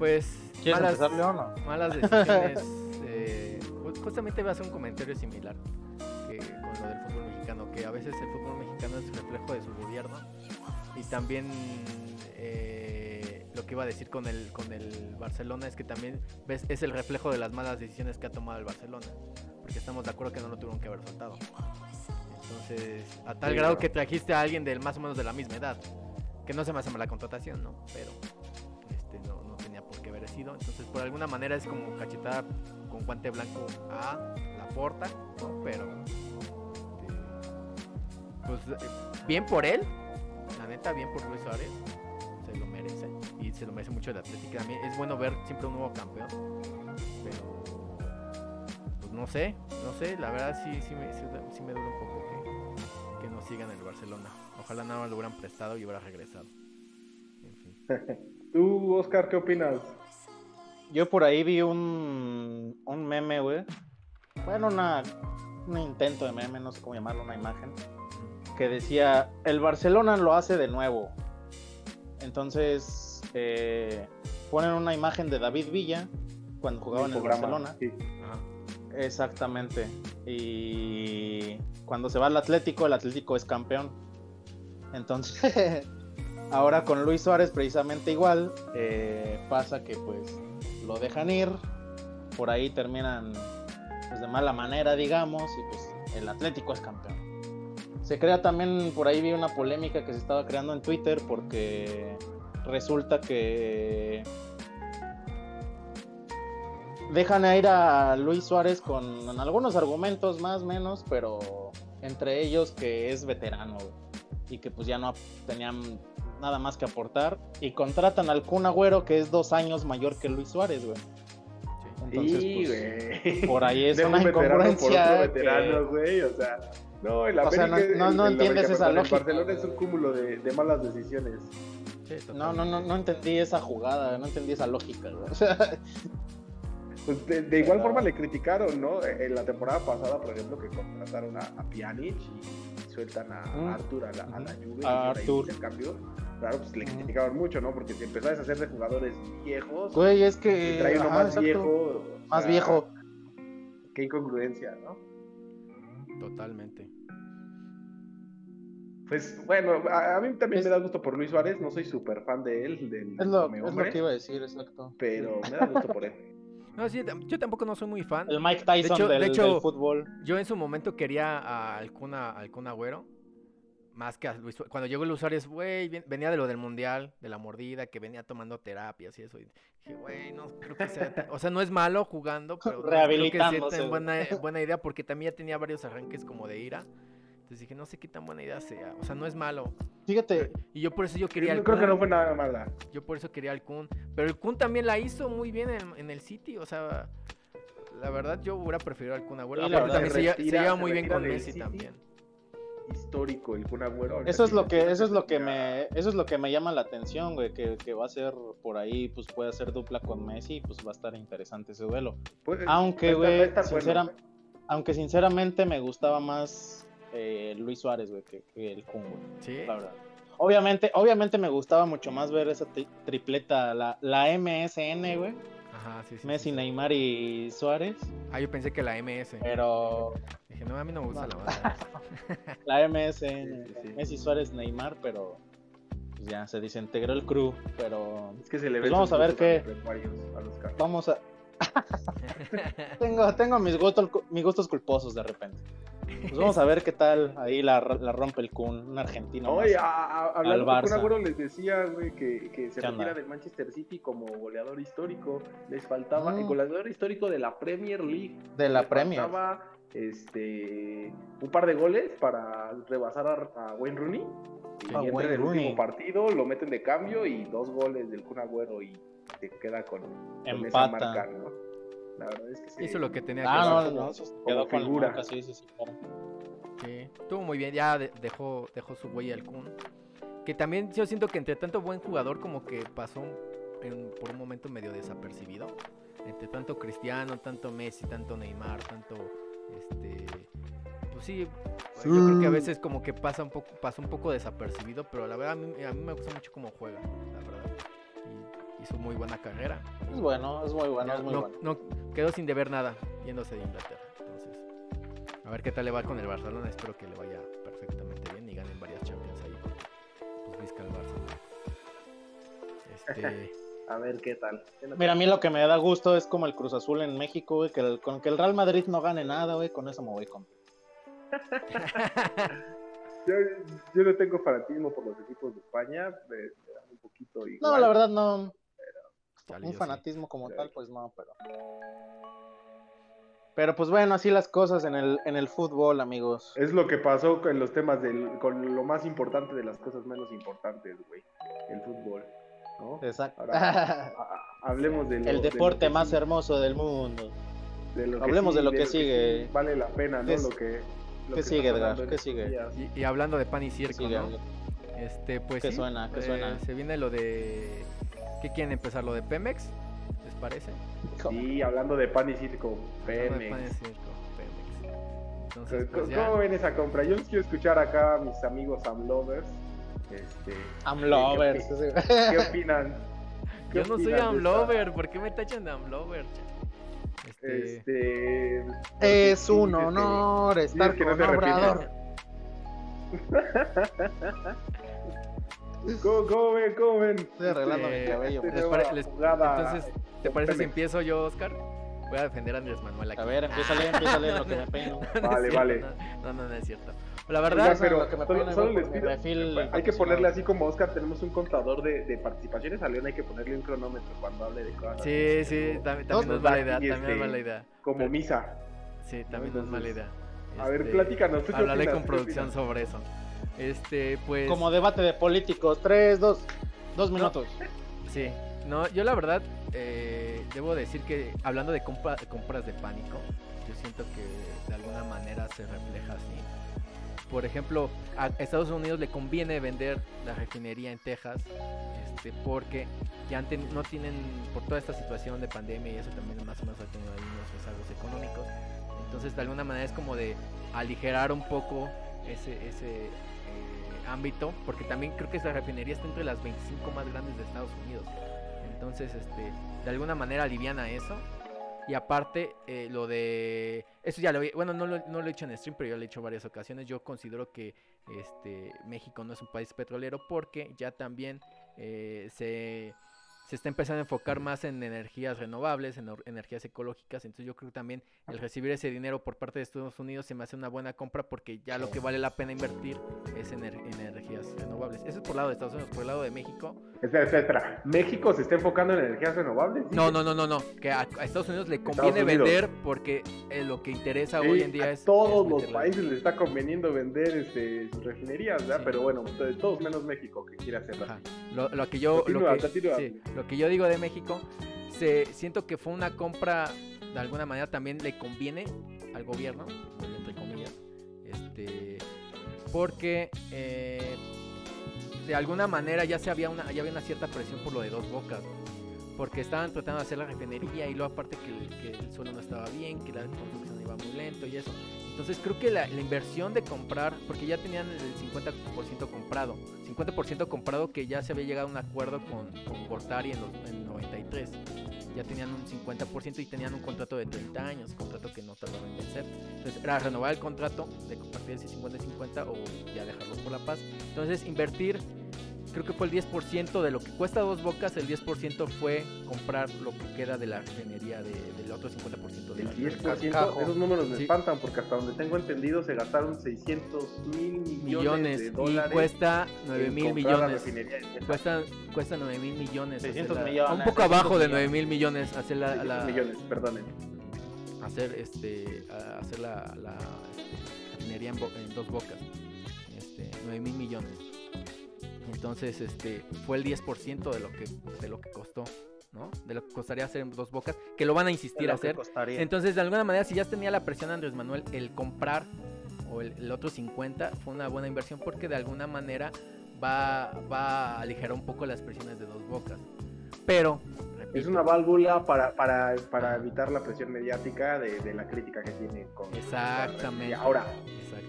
pues malas, malas decisiones. [laughs] eh, pues justamente voy a hacer un comentario similar que con lo del fútbol mexicano, que a veces el fútbol mexicano es reflejo de su gobierno y también eh, lo que iba a decir con el, con el Barcelona es que también ves, es el reflejo de las malas decisiones que ha tomado el Barcelona. Porque estamos de acuerdo que no lo tuvieron que haber soltado. Entonces, a tal grado que trajiste a alguien del más o menos de la misma edad. Que no se me hace mala contratación, ¿no? Pero este, no, no tenía por qué haber sido. Entonces, por alguna manera es como cachetada con guante blanco a la porta, ¿no? Pero, este, pues, eh, bien por él. La neta, bien por Luis Suárez y se lo merece mucho el Atlético. También es bueno ver siempre un nuevo campeón, pero pues no sé, no sé, la verdad sí, sí, me, sí, me duele un poco que, que no sigan el Barcelona. Ojalá nada más lo hubieran prestado y hubiera regresado. En fin. [laughs] ¿Tú, Oscar, qué opinas? Yo por ahí vi un, un meme, güey. Bueno, una, un intento de meme, no sé cómo llamarlo, una imagen. Que decía, el Barcelona lo hace de nuevo. Entonces eh, ponen una imagen de David Villa cuando jugaba en el Barcelona. Exactamente. Y cuando se va al Atlético, el Atlético es campeón. Entonces, [laughs] ahora con Luis Suárez precisamente igual, eh, pasa que pues lo dejan ir, por ahí terminan pues, de mala manera, digamos, y pues el Atlético es campeón. Se crea también, por ahí vi una polémica que se estaba creando en Twitter porque resulta que dejan ir a Luis Suárez con algunos argumentos más menos, pero entre ellos que es veterano y que pues ya no tenían nada más que aportar y contratan al Kun Agüero que es dos años mayor que Luis Suárez, güey. Entonces, pues, por ahí es una incongruencia. veterano, güey, o sea, no, el o sea, no, no, entiendes esa lógica. El Barcelona es un cúmulo de, de malas decisiones. no, no, no, no entendí esa jugada, no entendí esa lógica. O sea, pues de, igual forma le criticaron, ¿no? En la temporada pasada, por ejemplo, que contrataron a, a Pjanic y sueltan a, mm. Artur a la, a la Juve a Artur. el cambio. Claro, pues le criticaban mucho, ¿no? Porque si empezabas a hacer de jugadores viejos, güey, es que trae uno más viejo, más viejo. Qué incongruencia, ¿no? Totalmente. Pues bueno, a, mí también me da gusto por Luis Suárez, no soy súper fan de él, del es lo, es lo que iba a decir, exacto. Pero me da gusto por él. [laughs] No, sí, yo tampoco no soy muy fan. El Mike Tyson del, del, fútbol. Yo en su momento quería al Kun, al Kun Agüero, más que a Luis Cuando llegó Luis Suárez, güey, venía de lo del Mundial, de la mordida, que venía tomando terapias y eso. Y dije, güey, no creo que sea... O sea, no es malo jugando, [laughs] pero creo que sí buena, [laughs] buena idea porque también ya tenía varios arranques como de ira. Entonces dije, no sé qué tan buena idea sea. O sea, no es malo. Fíjate. Y yo por eso yo quería yo creo que no fue nada mala. Yo por eso quería al Kun. Pero el Kun también la hizo muy bien en, el City. O sea, la verdad yo hubiera preferido al Kun Agüero. también se, lleva muy bien con Messi también. Histórico el Kun Agüero. Eso es lo que, eso es lo que me, eso es lo que me llama la atención, güey, que, que va a ser por ahí, pues puede hacer dupla con Messi, pues va a estar interesante ese duelo. aunque, güey, aunque sinceramente me gustaba más eh, Luis Suárez, güey, que, el Kun, Sí. La verdad. Obviamente, obviamente me gustaba mucho más ver esa tripleta, la, la MSN, güey. Ajá, sí, sí. Messi, Neymar y Suárez. Ah, yo pensé que la MS. Pero. Dije, no, a mí no me gusta la banda. [laughs] la MS, Messi, Suárez, Neymar, pero. Pues ya se desintegró el crew, pero. Es que se le pues ve. vamos a ver qué. Vamos a. tengo, tengo mis gustos, mis gustos culposos de repente. Pues vamos a ver qué tal ahí la, la rompe el Kun, un argentino. Oye, hablando con Kun Agüero les decía, güey, que, que se retira del Manchester City como goleador histórico. Les faltaba el mm. goleador histórico de la Premier League. De la Premier. Faltaba este, un par de goles para rebasar a, Wayne Rooney. Y en el último partido lo meten de cambio y dos goles del Kun Agüero y se queda con, con esa marca, ¿no? La verdad es que sí. Hizo lo que tenía ah, que hacer. No, no, quedó con figura. sí, sí, sí, Sí, estuvo muy bien, ya dejó, dejó su huella al Kun. Que también yo siento que entre tanto buen jugador como que pasó por un momento medio desapercibido. Entre tanto Cristiano, tanto Messi, tanto Neymar, tanto este pues sí, yo creo que a veces como que pasa un poco pasa un poco desapercibido, pero la verdad a mí, a mí me gusta mucho cómo juega, la verdad hizo muy buena carrera. Es bueno, es muy bueno, es muy no, bueno. No quedó sin deber nada yéndose de Inglaterra. Entonces, a ver qué tal le va con el Barcelona. Espero que le vaya perfectamente bien y ganen varias Champions ahí. Pues visca el Barça. [laughs] Este. A ver qué tal. Mira, a mí lo que me da gusto es como el Cruz Azul en México, güey, que con que el Real Madrid no gane nada, güey, con eso me voy con. [laughs] yo, yo, no tengo fanatismo por los equipos de España, me, un poquito igual. No, la verdad no un fanatismo como tal, pues no, pero. Pero pues bueno, así las cosas en el, en el fútbol, amigos. Es lo que pasó con los temas del, con lo más importante de las cosas menos importantes, güey. El fútbol. ¿No? Exacto. hablemos del El deporte más hermoso del mundo. hablemos de lo que sigue. vale la pena, ¿no? Lo que. ¿Qué sigue, Edgar? ¿Qué sigue? Y, hablando de pan y circo, ¿no? Este, pues. ¿Qué suena? ¿Qué suena? Eh, se viene lo de ¿Qué quieren empezar? ¿Lo de Pemex? ¿Les parece? Sí, hablando de pan y circo, Pemex. pan y circo, Pemex. Entonces, pues ¿Cómo, ven esa compra? Yo les quiero escuchar acá a mis amigos Amlovers. Este, Amlovers. [laughs] ¿Qué, opinan? Yo no soy Amlover, ¿por qué me tachan de Amlover? Este... este es un honor estar con no Obrador. [laughs] ¿Cómo, cómo ven? ¿Cómo ven? Estoy arreglando mi este, cabello. entonces, ¿te parece si empiezo yo, Oscar? Voy a defender a Andrés Manuel aquí. A ver, empieza a [laughs] empieza a lo que me peino. vale, vale. No, no, no, es cierto. La verdad, pero que me solo, solo les pido, hay que ponerle así como Oscar, tenemos un contador de, de, participaciones a León, hay que ponerle un cronómetro cuando hable de cosas. Sí, sí, también, también es mala idea, también es este, mala idea. Como misa. Sí, también es mala idea. A ver, este, platícanos. Hablaré con producción sobre eso. Este, pues. Como debate de políticos. Tres, dos, dos minutos. sí. No, yo la verdad, eh, debo decir que hablando de compras de pánico, yo siento que de alguna manera se refleja así. Por ejemplo, a Estados Unidos le conviene vender la refinería en Texas, este, porque ya no tienen, por toda esta situación de pandemia y eso también más o menos ha tenido ahí unos rezagos económicos. Entonces, de alguna manera es como de aligerar un poco ese, ese, ámbito, porque también creo que esa refinería está entre las 25 más grandes de Estados Unidos. Entonces, este, de alguna manera aliviana eso. Y aparte, eh, lo de. Eso ya lo Bueno, no lo, no lo he hecho en stream, pero yo lo he hecho varias ocasiones. Yo considero que este, México no es un país petrolero porque ya también eh, se se está empezando a enfocar más en energías renovables, en energías ecológicas. Entonces yo creo que también el recibir ese dinero por parte de Estados Unidos se me hace una buena compra porque ya lo que vale la pena invertir es en energías renovables. Eso es por el lado de Estados Unidos, por el lado de México. Espera, espera, espera. ¿México se está enfocando en energías renovables? No, no, no, no, no. Que a, Estados Unidos le conviene vender porque eh, lo que interesa hoy en día a es... Todos los países les está conveniendo vender este, sus refinerías, ¿verdad? Pero bueno, todos menos México que quiere hacerlo. Lo, que yo... lo que, lo que yo digo de México, se, siento que fue una compra, de alguna manera también le conviene al gobierno, entre comillas, este, porque eh, de alguna manera ya, se había una, ya había una cierta presión por lo de dos bocas, porque estaban tratando de hacer la refinería y luego aparte que, que el suelo no estaba bien, que la construcción iba muy lento y eso. Entonces creo que la, inversión de comprar, porque ya tenían el 50% comprado, 50% comprado que ya se había llegado a un acuerdo con, con Gortari en, los, 93. ya tenían un 50% y tenían un contrato de 30 años, contrato que no tardaba en vencer. Entonces era renovar el contrato de compartir ese 50-50 o ya dejarlo por la paz. Entonces invertir creo que fue el 10% de lo que cuesta dos bocas, el 10% fue comprar lo que queda de la refinería de, del otro 50% de El 10%, esos números me espantan porque hasta donde tengo entendido se gastaron 600 mil millones, de dólares. Y cuesta 9 mil millones. Cuesta, cuesta 9 mil millones. 600 millones. Un poco abajo de 9 mil millones hacer la... la millones, perdonen. Hacer, este, hacer la, la este, refinería en, en, dos bocas. Este, 9 mil millones. Entonces, este, fue el 10% de lo que de lo que costó, ¿no? De lo que costaría hacer en dos bocas, que lo van a insistir a hacer. Entonces, de alguna manera, si ya tenía la presión Andrés Manuel, el comprar o el, otro 50 fue una buena inversión porque de alguna manera va, va a aligerar un poco las presiones de dos bocas. Pero es una válvula para, para, para, evitar la presión mediática de, de la crítica que tiene con Exactamente. Ahora,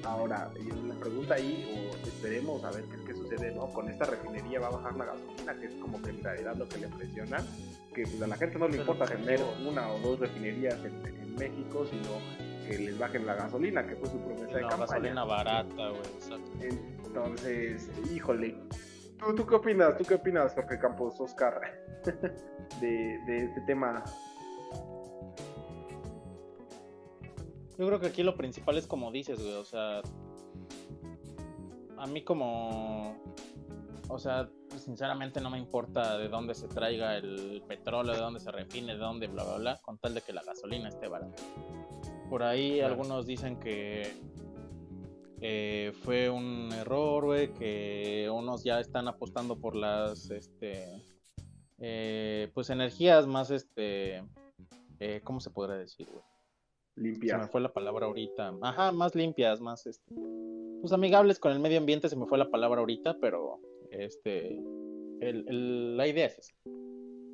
ahora, la pregunta ahí, o esperemos a ver qué, qué, sucede, ¿no? Con esta refinería va a bajar la gasolina, que es como que en realidad lo que le presiona, que pues, a la gente no le importa tener una o dos refinerías en, en, México, sino que les bajen la gasolina, que fue su promesa de campaña. gasolina barata, güey, Entonces, híjole, ¿Tú, ¿Tú, qué opinas? ¿Tú qué opinas, Jorge Campos, Oscar, [laughs] de, de este tema? Yo creo que aquí lo principal es como dices, güey, o sea, a mí como, o sea, sinceramente no me importa de dónde se traiga el petróleo, de dónde se refine, de dónde, bla, bla, bla, con tal de que la gasolina esté barata. Por ahí algunos dicen que eh, fue un error, güey, que unos ya están apostando por las, este, eh, pues energías más, este, eh, ¿cómo se podría decir, güey? Limpias. Se me fue la palabra ahorita. Ajá, más limpias, más, este, pues amigables con el medio ambiente, se me fue la palabra ahorita, pero, este, la idea es esa.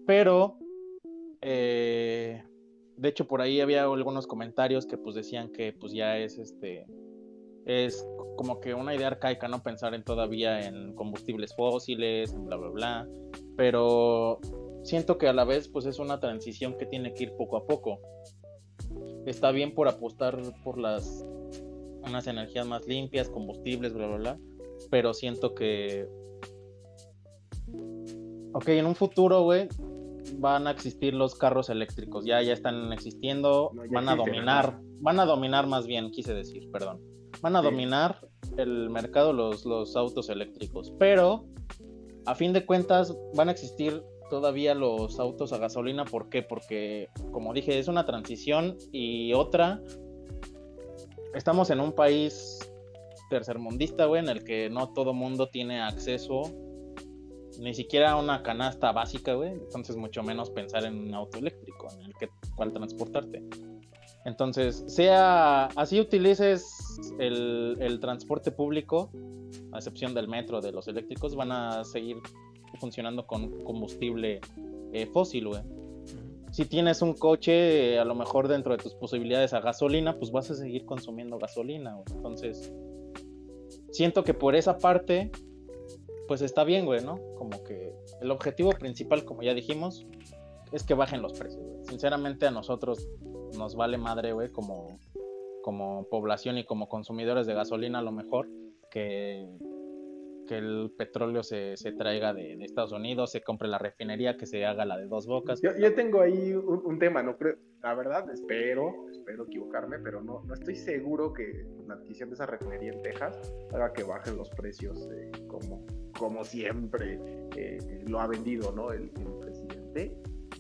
Pero, de hecho, por ahí había algunos comentarios que, pues, decían que, pues, ya es, este, es como que una idea arcaica, ¿no? Pensar en todavía en combustibles fósiles, en bla, bla, bla. Pero siento que a la vez, pues es una transición que tiene que ir poco a poco. Está bien por apostar por las unas energías más limpias, combustibles, bla, bla, bla. Pero siento que. Ok, en un futuro, güey, van a existir los carros eléctricos. Ya, ya están existiendo, van a dominar, van a dominar más bien, quise decir, perdón van a dominar el mercado los, los autos eléctricos. Pero, a fin de cuentas, van a existir todavía los autos a gasolina. ¿Por qué? Porque, como dije, es una transición y otra. Estamos en un país tercermundista, güey, en el que no todo mundo tiene acceso ni siquiera a una canasta básica, güey. Entonces, mucho menos pensar en un auto eléctrico en el que cual transportarte. Entonces, sea así utilices el, transporte público, a excepción del metro, de los eléctricos, van a seguir funcionando con combustible eh, fósil, güey. Si tienes un coche, a lo mejor dentro de tus posibilidades a gasolina, pues vas a seguir consumiendo gasolina, güey. Entonces, siento que por esa parte, pues está bien, güey, ¿no? Como que el objetivo principal, como ya dijimos, es que bajen los precios, güey. Sinceramente a nosotros nos vale madre, güey, como, como población y como consumidores de gasolina a lo mejor, que, que el petróleo se, traiga de, Estados Unidos, se compre la refinería, que se haga la de dos bocas. Yo, yo tengo ahí un, tema, no creo, la verdad, espero, espero equivocarme, pero no, no estoy seguro que la adquisición de esa refinería en Texas haga que bajen los precios eh, como, como siempre eh, lo ha vendido, ¿no? el presidente.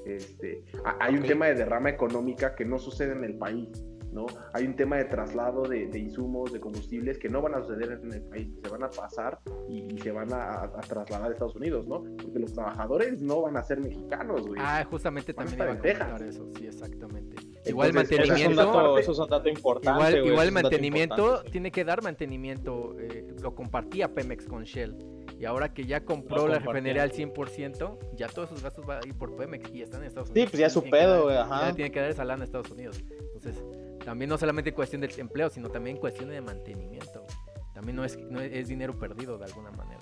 Este, hay un tema de derrama económica que no sucede en el país. ¿no? Hay un tema de traslado de, insumos, de combustibles que no van a suceder en el país, se van a pasar y, se van a, trasladar a Estados Unidos, ¿no? Porque los trabajadores no van a ser mexicanos, güey. Ah, justamente también iba a comentar eso, sí, exactamente. igual mantenimiento. Eso es un dato, importante. Igual, mantenimiento tiene que dar mantenimiento. Eh, lo compartía Pemex con Shell. Y ahora que ya compró la refinería al 100%, ya todos esos gastos van a ir por Pemex y están en Estados Unidos. Sí, pues ya su pedo, güey, ajá. Ya tiene que dar esa lana a Estados Unidos. Entonces, también no solamente cuestión del empleo, sino también cuestión de mantenimiento. También no es, no es, dinero perdido de alguna manera.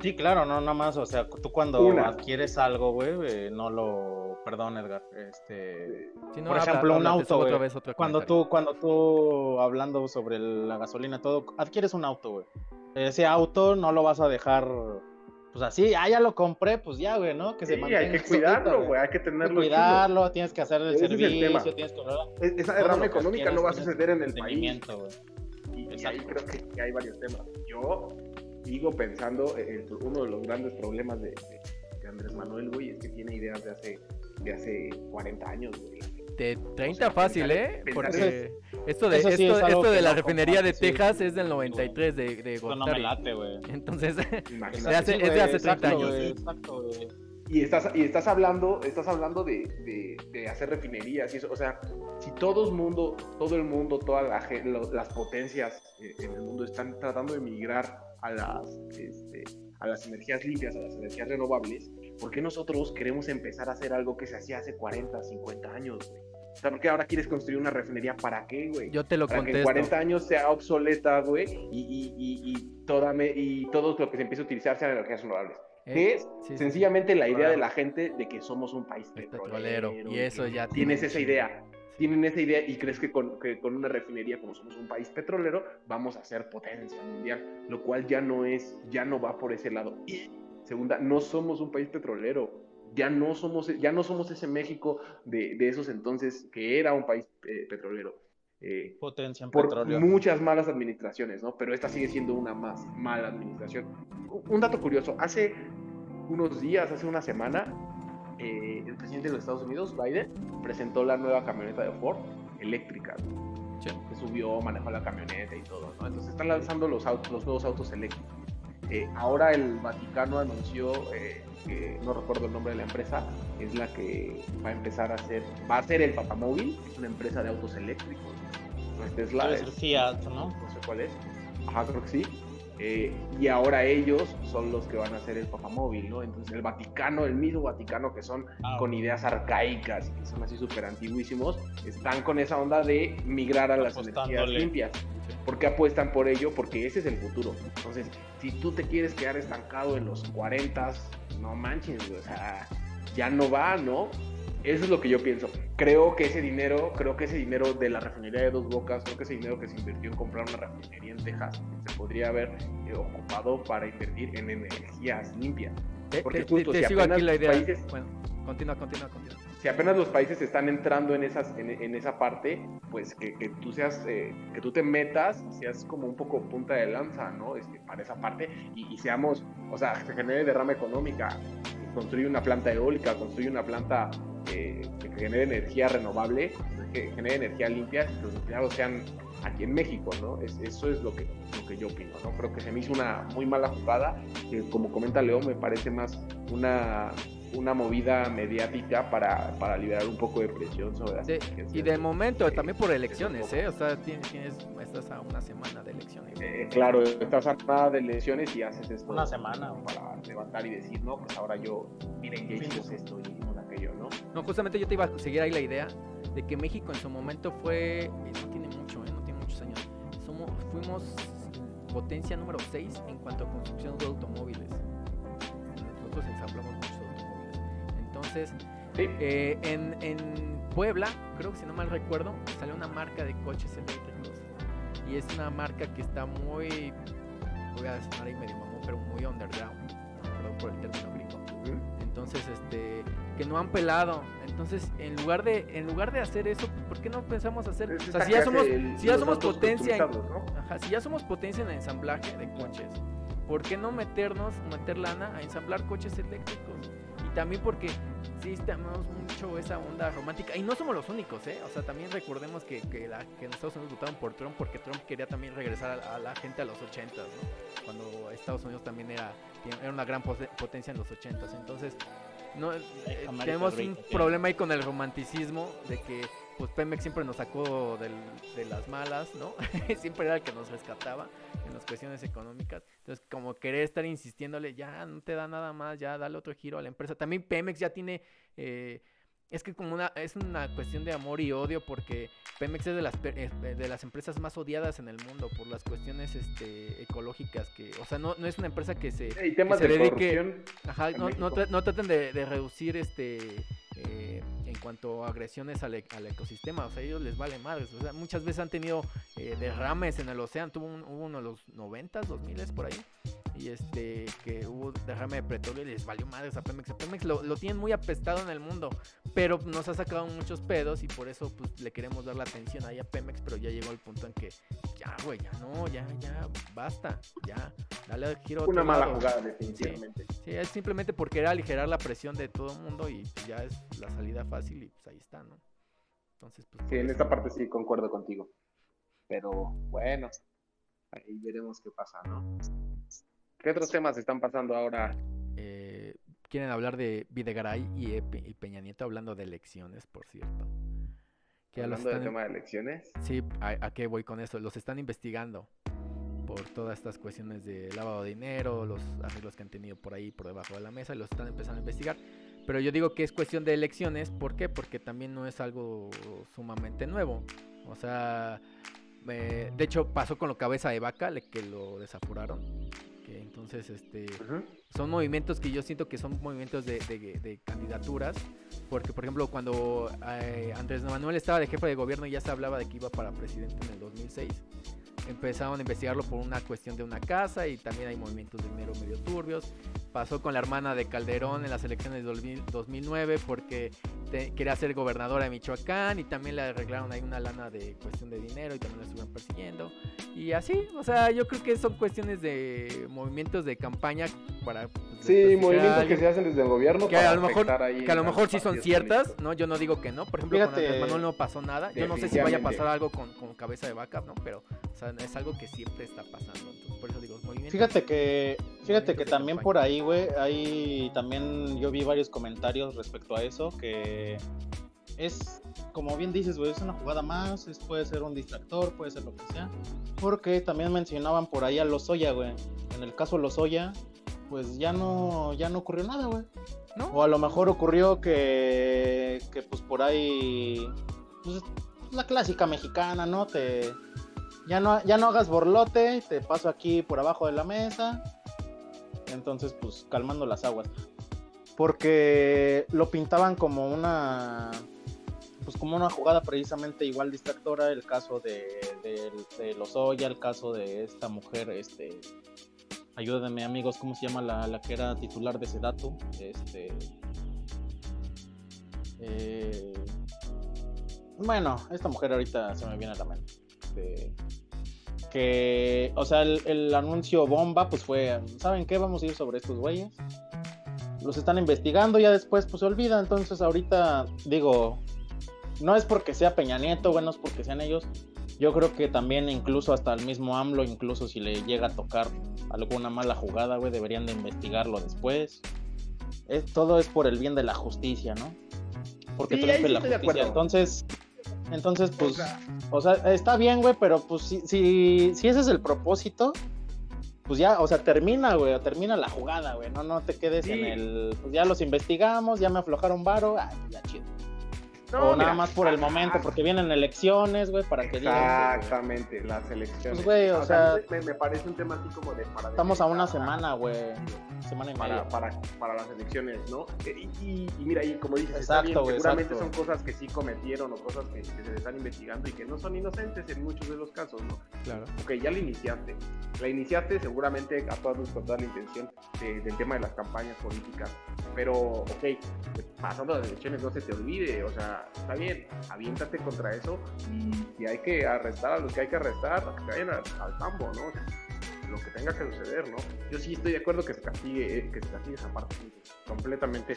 Sí, claro, no, nada más, o sea, tú cuando adquieres algo, güey, no lo perdón Edgar, este, por ejemplo, un auto, cuando tú, cuando tú hablando sobre la gasolina, todo, adquieres un auto, güey. Ese auto no lo vas a dejar pues así, ah, ya lo compré, pues ya, güey, ¿no? Que se mantenga. hay que cuidarlo, güey, hay que tenerlo. cuidarlo, tienes que hacer el servicio, tienes que Esa derrama económica no va a suceder en el país. Y, y, ahí creo que, hay varios temas. Yo sigo pensando, en uno de los grandes problemas de, de, Andrés Manuel, güey, es que tiene ideas de hace, de hace 40 años, güey de 30 fácil, ¿eh? Porque esto de, esto, de la refinería de Texas es del 93 de, de Esto no me late, güey. Entonces, [laughs] es de hace 30 años. Exacto, Y estás, y estás hablando, estás hablando de, de, hacer refinerías y eso. O sea, si todo el mundo, todo el mundo, todas las potencias eh, en el mundo están tratando de migrar a las, este, a las energías limpias, a las energías renovables, ¿por qué nosotros queremos empezar a hacer algo que se hacía hace 40, 50 años, güey? O sea, ¿por qué ahora quieres construir una refinería? ¿Para qué, güey? Yo te lo Para que en 40 años sea obsoleta, güey, y, y, y, y, toda y todo lo que se empiece a utilizar sean energías renovables. Eh, es sencillamente la idea de la gente de que somos un país petrolero. y eso ya tienes esa idea. Tienen esa idea y crees que con, que con, una refinería, como somos un país petrolero, vamos a ser potencia mundial, lo cual ya no es, ya no va por ese lado. Y segunda, no somos un país petrolero ya no somos, ya no somos ese México de, de esos entonces que era un país eh, petrolero. Eh, Potencia por petróleo. muchas malas administraciones, ¿no? Pero esta sigue siendo una más mala administración. Un dato curioso, hace unos días, hace una semana, eh, el presidente de los Estados Unidos, Biden, presentó la nueva camioneta de Ford eléctrica. Que subió, manejó la camioneta y todo, ¿no? Entonces están lanzando los, autos, los nuevos autos eléctricos. ahora el Vaticano anunció que no recuerdo el nombre de la empresa, es la que va a empezar a hacer, va a ser el Papamóvil, es una empresa de autos eléctricos. Tesla. Es Fiat, ¿no? No sé cuál es. Ajá, creo que sí. Eh, y ahora ellos son los que van a hacer el papamóvil, ¿no? Entonces el Vaticano, el mismo Vaticano que son ah, con ideas arcaicas, que son así súper antiguísimos, están con esa onda de migrar a las energías limpias. ¿Por qué apuestan por ello? Porque ese es el futuro. Entonces, si tú te quieres quedar estancado en los 40, no manches, o sea, ya no va, ¿no? Eso es lo que yo pienso. Creo que ese dinero, creo que ese dinero de la refinería de Dos Bocas, creo que ese dinero que se invirtió en comprar una refinería en Texas, se podría haber eh, ocupado para invertir en energías limpias. Porque justo, si sigo aquí la idea. bueno, continúa, continúa, continúa. Si apenas los países están entrando en, esas, en, esa parte, pues que, que tú seas, eh, que tú te metas, seas como un poco punta de lanza, ¿no? Este, para esa parte y, y seamos, o sea, se genere derrama económica, construye una planta eólica, construye una planta que genere energía renovable, que genere energía limpia, que los empleados sean aquí en México, ¿no? eso es lo que, lo que yo opino, ¿no? Creo que se me hizo una muy mala jugada, que como comenta Leo, me parece más una, una movida mediática para, para liberar un poco de presión sobre las Y de momento, también por elecciones, ¿eh? O sea, tienes, estás a una semana de elecciones. Eh, claro, estás a una de elecciones y haces esto. Una semana. Para levantar y decir, no, pues ahora yo, miren que hicimos esto y hicimos aquello, ¿no? No, justamente yo te iba a seguir ahí la idea de que México en su momento fue, no tiene mucho, ¿eh? no tiene muchos años, Somos, fuimos potencia número 6 en cuanto a construcción de automóviles. Nosotros ensamblamos. Entonces, eh, en, en, Puebla, creo que si no mal recuerdo, salió una marca de coches eléctricos. Y es una marca que está muy, voy a sonar ahí medio mamón, pero muy underground. Perdón por el término gringo. Entonces, este, que no han pelado. Entonces, en lugar de en lugar de hacer eso, ¿por qué no pensamos hacer? o sea, si ya somos si ya somos potencia, en, ajá, si ya somos potencia en ensamblaje de coches, ¿por qué no meternos, meter lana a ensamblar coches eléctricos? También porque sí tenemos mucho esa onda romántica y no somos los únicos, ¿eh? O sea, también recordemos que, que, la, que en Estados Unidos votaron por Trump porque Trump quería también regresar a, la gente a los 80, ¿no? Cuando Estados Unidos también era, era una gran potencia en los 80. Entonces, no, eh, tenemos un problema ahí con el romanticismo de que pues Pemex siempre nos sacó de las malas, ¿no? [laughs] siempre era el que nos rescataba en las cuestiones económicas. Entonces, como querer estar insistiéndole, ya no te da nada más, ya dale otro giro a la empresa. También Pemex ya tiene eh, es que como una, es una cuestión de amor y odio porque Pemex es de las, eh, de las empresas más odiadas en el mundo por las cuestiones este, ecológicas que, o sea, no, no es una empresa que se, dedique, ajá, no, no, traten de, reducir este eh, en cuanto a agresiones al, e, al, ecosistema. O sea, ellos les vale madres. Muchas veces han tenido eh, derrames en el océano. Tuvo uno de los 90, 2000 por ahí. Y este, que hubo derrame de petróleo y les valió madres a Pemex. A Pemex lo, lo, tienen muy apestado en el mundo. Pero nos ha sacado muchos pedos y por eso pues le queremos dar la atención ahí a Pemex. Pero ya llegó el punto en que ya, güey, ya no, ya, ya, basta. Ya, dale giro. Una mala jugada, definitivamente. Sí, sí, es simplemente porque era aligerar la presión de todo el mundo y ya es la salida fácil y pues ahí está, ¿no? Entonces, pues. Sí, en esta parte sí concuerdo contigo. Pero bueno, ahí veremos qué pasa, ¿no? ¿Qué otros temas están pasando ahora? Eh, quieren hablar de Videgaray y, y, Peña Nieto hablando de elecciones, por cierto. ¿Hablando del tema de elecciones? Sí, ¿a, ¿a qué voy con eso? Los están investigando por todas estas cuestiones de lavado de dinero, los arreglos que han tenido por ahí por debajo de la mesa y los están empezando a investigar. Pero yo digo que es cuestión de elecciones, ¿por qué? Porque también no es algo sumamente nuevo. O sea, de hecho pasó con lo cabeza de vaca, que lo desafuraron. Entonces, este, son movimientos que yo siento que son movimientos de, de, candidaturas. Porque, por ejemplo, cuando eh, Andrés Manuel estaba de jefe de gobierno, ya se hablaba de que iba para presidente en el 2006 empezaron a investigarlo por una cuestión de una casa y también hay movimientos de dinero medio turbios. Pasó con la hermana de Calderón en las elecciones de 2009 porque quería ser gobernadora de Michoacán y también le arreglaron ahí una lana de cuestión de dinero y también la estuvieron persiguiendo. Y así, o sea, yo creo que son cuestiones de movimientos de campaña para... Pues, sí, movimientos que se hacen desde el gobierno. Que a lo mejor, que a lo mejor sí son ciertas, ¿no? Yo no digo que no. Por ejemplo, con Andrés Manuel no pasó nada. Yo no sé si vaya a pasar algo con, con cabeza de vaca, ¿no? Pero o sea, es algo que siempre está pasando. Entonces, por eso digo, movimientos... Fíjate que, fíjate que también por ahí, güey, ahí también yo vi varios comentarios respecto a eso que es, como bien dices, güey, es una jugada más, es, puede ser un distractor, puede ser lo que sea. Porque también mencionaban por ahí a Lozoya, güey. En el caso de Lozoya, pues ya no, ya no ocurrió nada, güey. ¿No? O a lo mejor ocurrió que, que pues por ahí, pues la clásica mexicana, ¿no? Te, ya no, ya no hagas borlote, te paso aquí por abajo de la mesa. Entonces, pues calmando las aguas. Porque lo pintaban como una pues como una jugada precisamente igual distractora, el caso de, de, de Lozoya, el caso de esta mujer, este, ayúdenme amigos, ¿cómo se llama la, la que era titular de ese dato? Este, eh, bueno, esta mujer ahorita se me viene a la mente. Este, que, o sea, el, el, anuncio bomba, pues fue, ¿saben qué? Vamos a ir sobre estos güeyes. Los están investigando, ya después, pues se olvida. Entonces, ahorita, digo, no es porque sea Peña Nieto, bueno, es porque sean ellos. Yo creo que también incluso hasta el mismo AMLO, incluso si le llega a tocar alguna mala jugada, güey, deberían de investigarlo después. todo es por el bien de la justicia, ¿no? Porque eres la justicia. Entonces, entonces, pues, o sea, está bien, güey, pero pues si, si, si ese es el propósito, pues ya, o sea, termina, güey, termina la jugada, güey, no, no te quedes en el, pues ya los investigamos, ya me aflojaron varo, ay, ya chido o nada más por el momento, porque vienen elecciones, güey, para que Exactamente, las elecciones. Pues, güey, o, sea, me, parece un tema así como de para Estamos a una semana, güey. Semana y para, Para, para, las elecciones, ¿no? Y, mira, y como dices, exacto, seguramente son cosas que sí cometieron o cosas que, se les están investigando y que no son inocentes en muchos de los casos, ¿no? Claro. Ok, ya la iniciaste. La iniciaste seguramente a todos con toda la intención del tema de las campañas políticas. Pero, ok, pasando las elecciones no se te olvide, o sea, está bien, aviéntate contra eso y si hay que arrestar a los que hay que arrestar, que vayan al, tambo, ¿no? Lo que tenga que suceder, ¿no? Yo sí estoy de acuerdo que se castigue, eh, que se castigue esa parte, completamente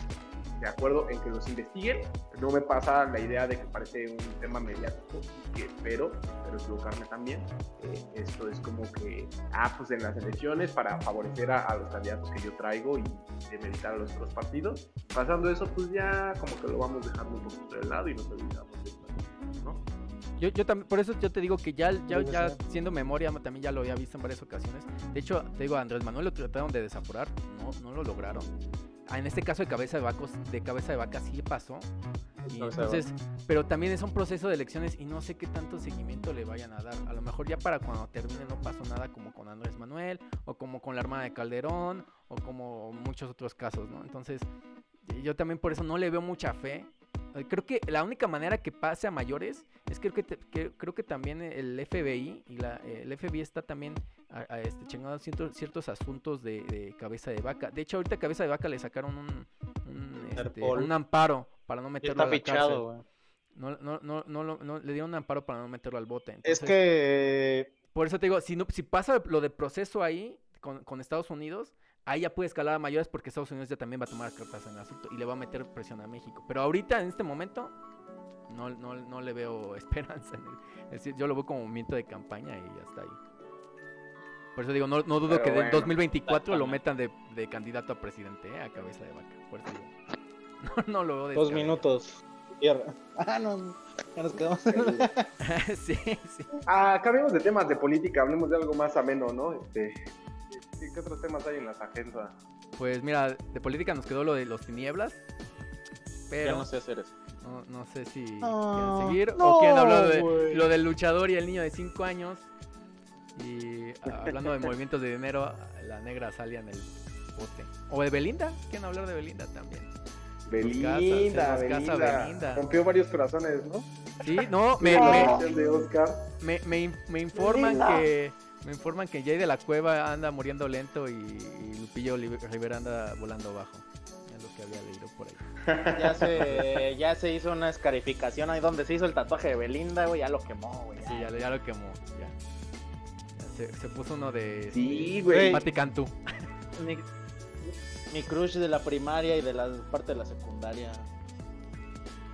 de acuerdo en que los investiguen. No me pasa la idea de que parece un tema mediático, que espero, pero equivocarme también. Eh, esto es como que, ah, pues en las elecciones para favorecer a, los candidatos que yo traigo y demeritar a los otros partidos. Pasando eso, pues ya como que lo vamos dejando un poquito de lado y nos olvidamos de esto, ¿no? Yo, yo también, por eso yo te digo que ya, ya, ya siendo memoria, también ya lo había visto en varias ocasiones. De hecho, te digo, Andrés Manuel lo trataron de desaforar, no, no lo lograron. Ah, en este caso de cabeza de vacos, de cabeza de vaca sí pasó. entonces, pero también es un proceso de elecciones y no sé qué tanto seguimiento le vayan a dar. A lo mejor ya para cuando termine no pasó nada como con Andrés Manuel, o como con la Armada de Calderón, o como muchos otros casos, ¿no? Entonces, yo también por eso no le veo mucha fe creo que la única manera que pase a mayores es que creo que, creo que también el FBI y la, el FBI está también a, este, chingando ciertos, ciertos asuntos de, cabeza de vaca. De hecho, ahorita cabeza de vaca le sacaron un, un, este, amparo para no meterlo a la cárcel. No, no, no, no, no, le dieron un amparo para no meterlo al bote. es que... Por eso te digo, si, no, si pasa lo de proceso ahí con, con Estados Unidos, ahí ya puede escalar a mayores porque Estados Unidos ya también va a tomar cartas en el asunto y le va a meter presión a México. Pero ahorita, en este momento, no, no, no le veo [laughs] esperanza. Es decir, yo lo veo como movimiento de campaña y ya está ahí. Por eso digo, no, no dudo que en 2024 lo metan de, de, candidato a presidente, ¿eh? a cabeza de vaca. Por eso digo, [laughs] no, no lo veo de Dos minutos. [laughs] Ah, no, ya nos quedamos. sí, sí. Ah, cambiemos de temas de política, hablemos de algo más ameno, ¿no? Este, ¿Qué otros temas hay en las agendas? Pues mira, de política nos quedó lo de los tinieblas. Pero ya no sé hacer eso. No, sé si quieren seguir o quieren hablar de lo del luchador y el niño de 5 años. Y hablando de [laughs] movimientos de dinero, la negra salía en el bote. O de Belinda, quieren hablar de Belinda también. Belinda, Belinda. Rompió varios corazones, ¿no? Sí, no, me, me, me, me, informan que me informan que Jay de la Cueva anda muriendo lento y, Lupillo Rivera anda volando bajo. Es lo que había leído por ahí. [laughs] Ya se, ya se hizo una escarificación ahí donde se hizo el tatuaje de Belinda, güey. Ya lo quemó, güey. Sí, ya, ya, lo quemó. Ya. se, puso uno de. Sí, güey. Mati Cantú. Mi, mi crush de la primaria y de la parte de la secundaria.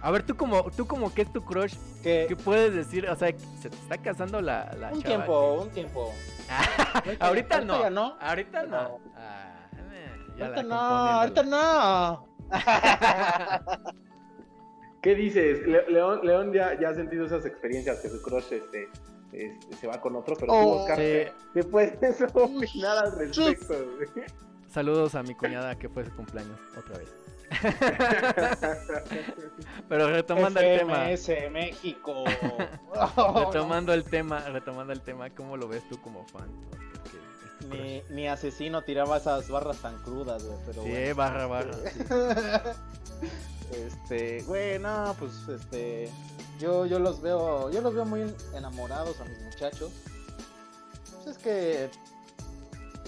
A ver, tú como, tú como que es tu crush, ¿qué, puedes decir? O sea, se te está casando la, la un Tiempo, un tiempo, [laughs] ahorita no. no. Ahorita no. Ah, ahorita no, ahorita [laughs] no. ¿Qué dices? León, León ya, ya ha sentido esas experiencias que su crush este, este se va con otro, pero oh, tú, Oscar, ¿qué puedes [laughs] opinar al respecto? Saludos a mi cuñada que fue su cumpleaños otra vez. [laughs] Pero retomando el tema. México. [laughs] retomando el tema, [laughs] retomando el tema, ¿cómo lo ves tú como fan? Mi, asesino tiraba esas barras tan crudas, güey, pero Sí, barra, barra. este, güey, no, pues este yo yo los veo, yo los veo muy enamorados a mis muchachos. Pues es que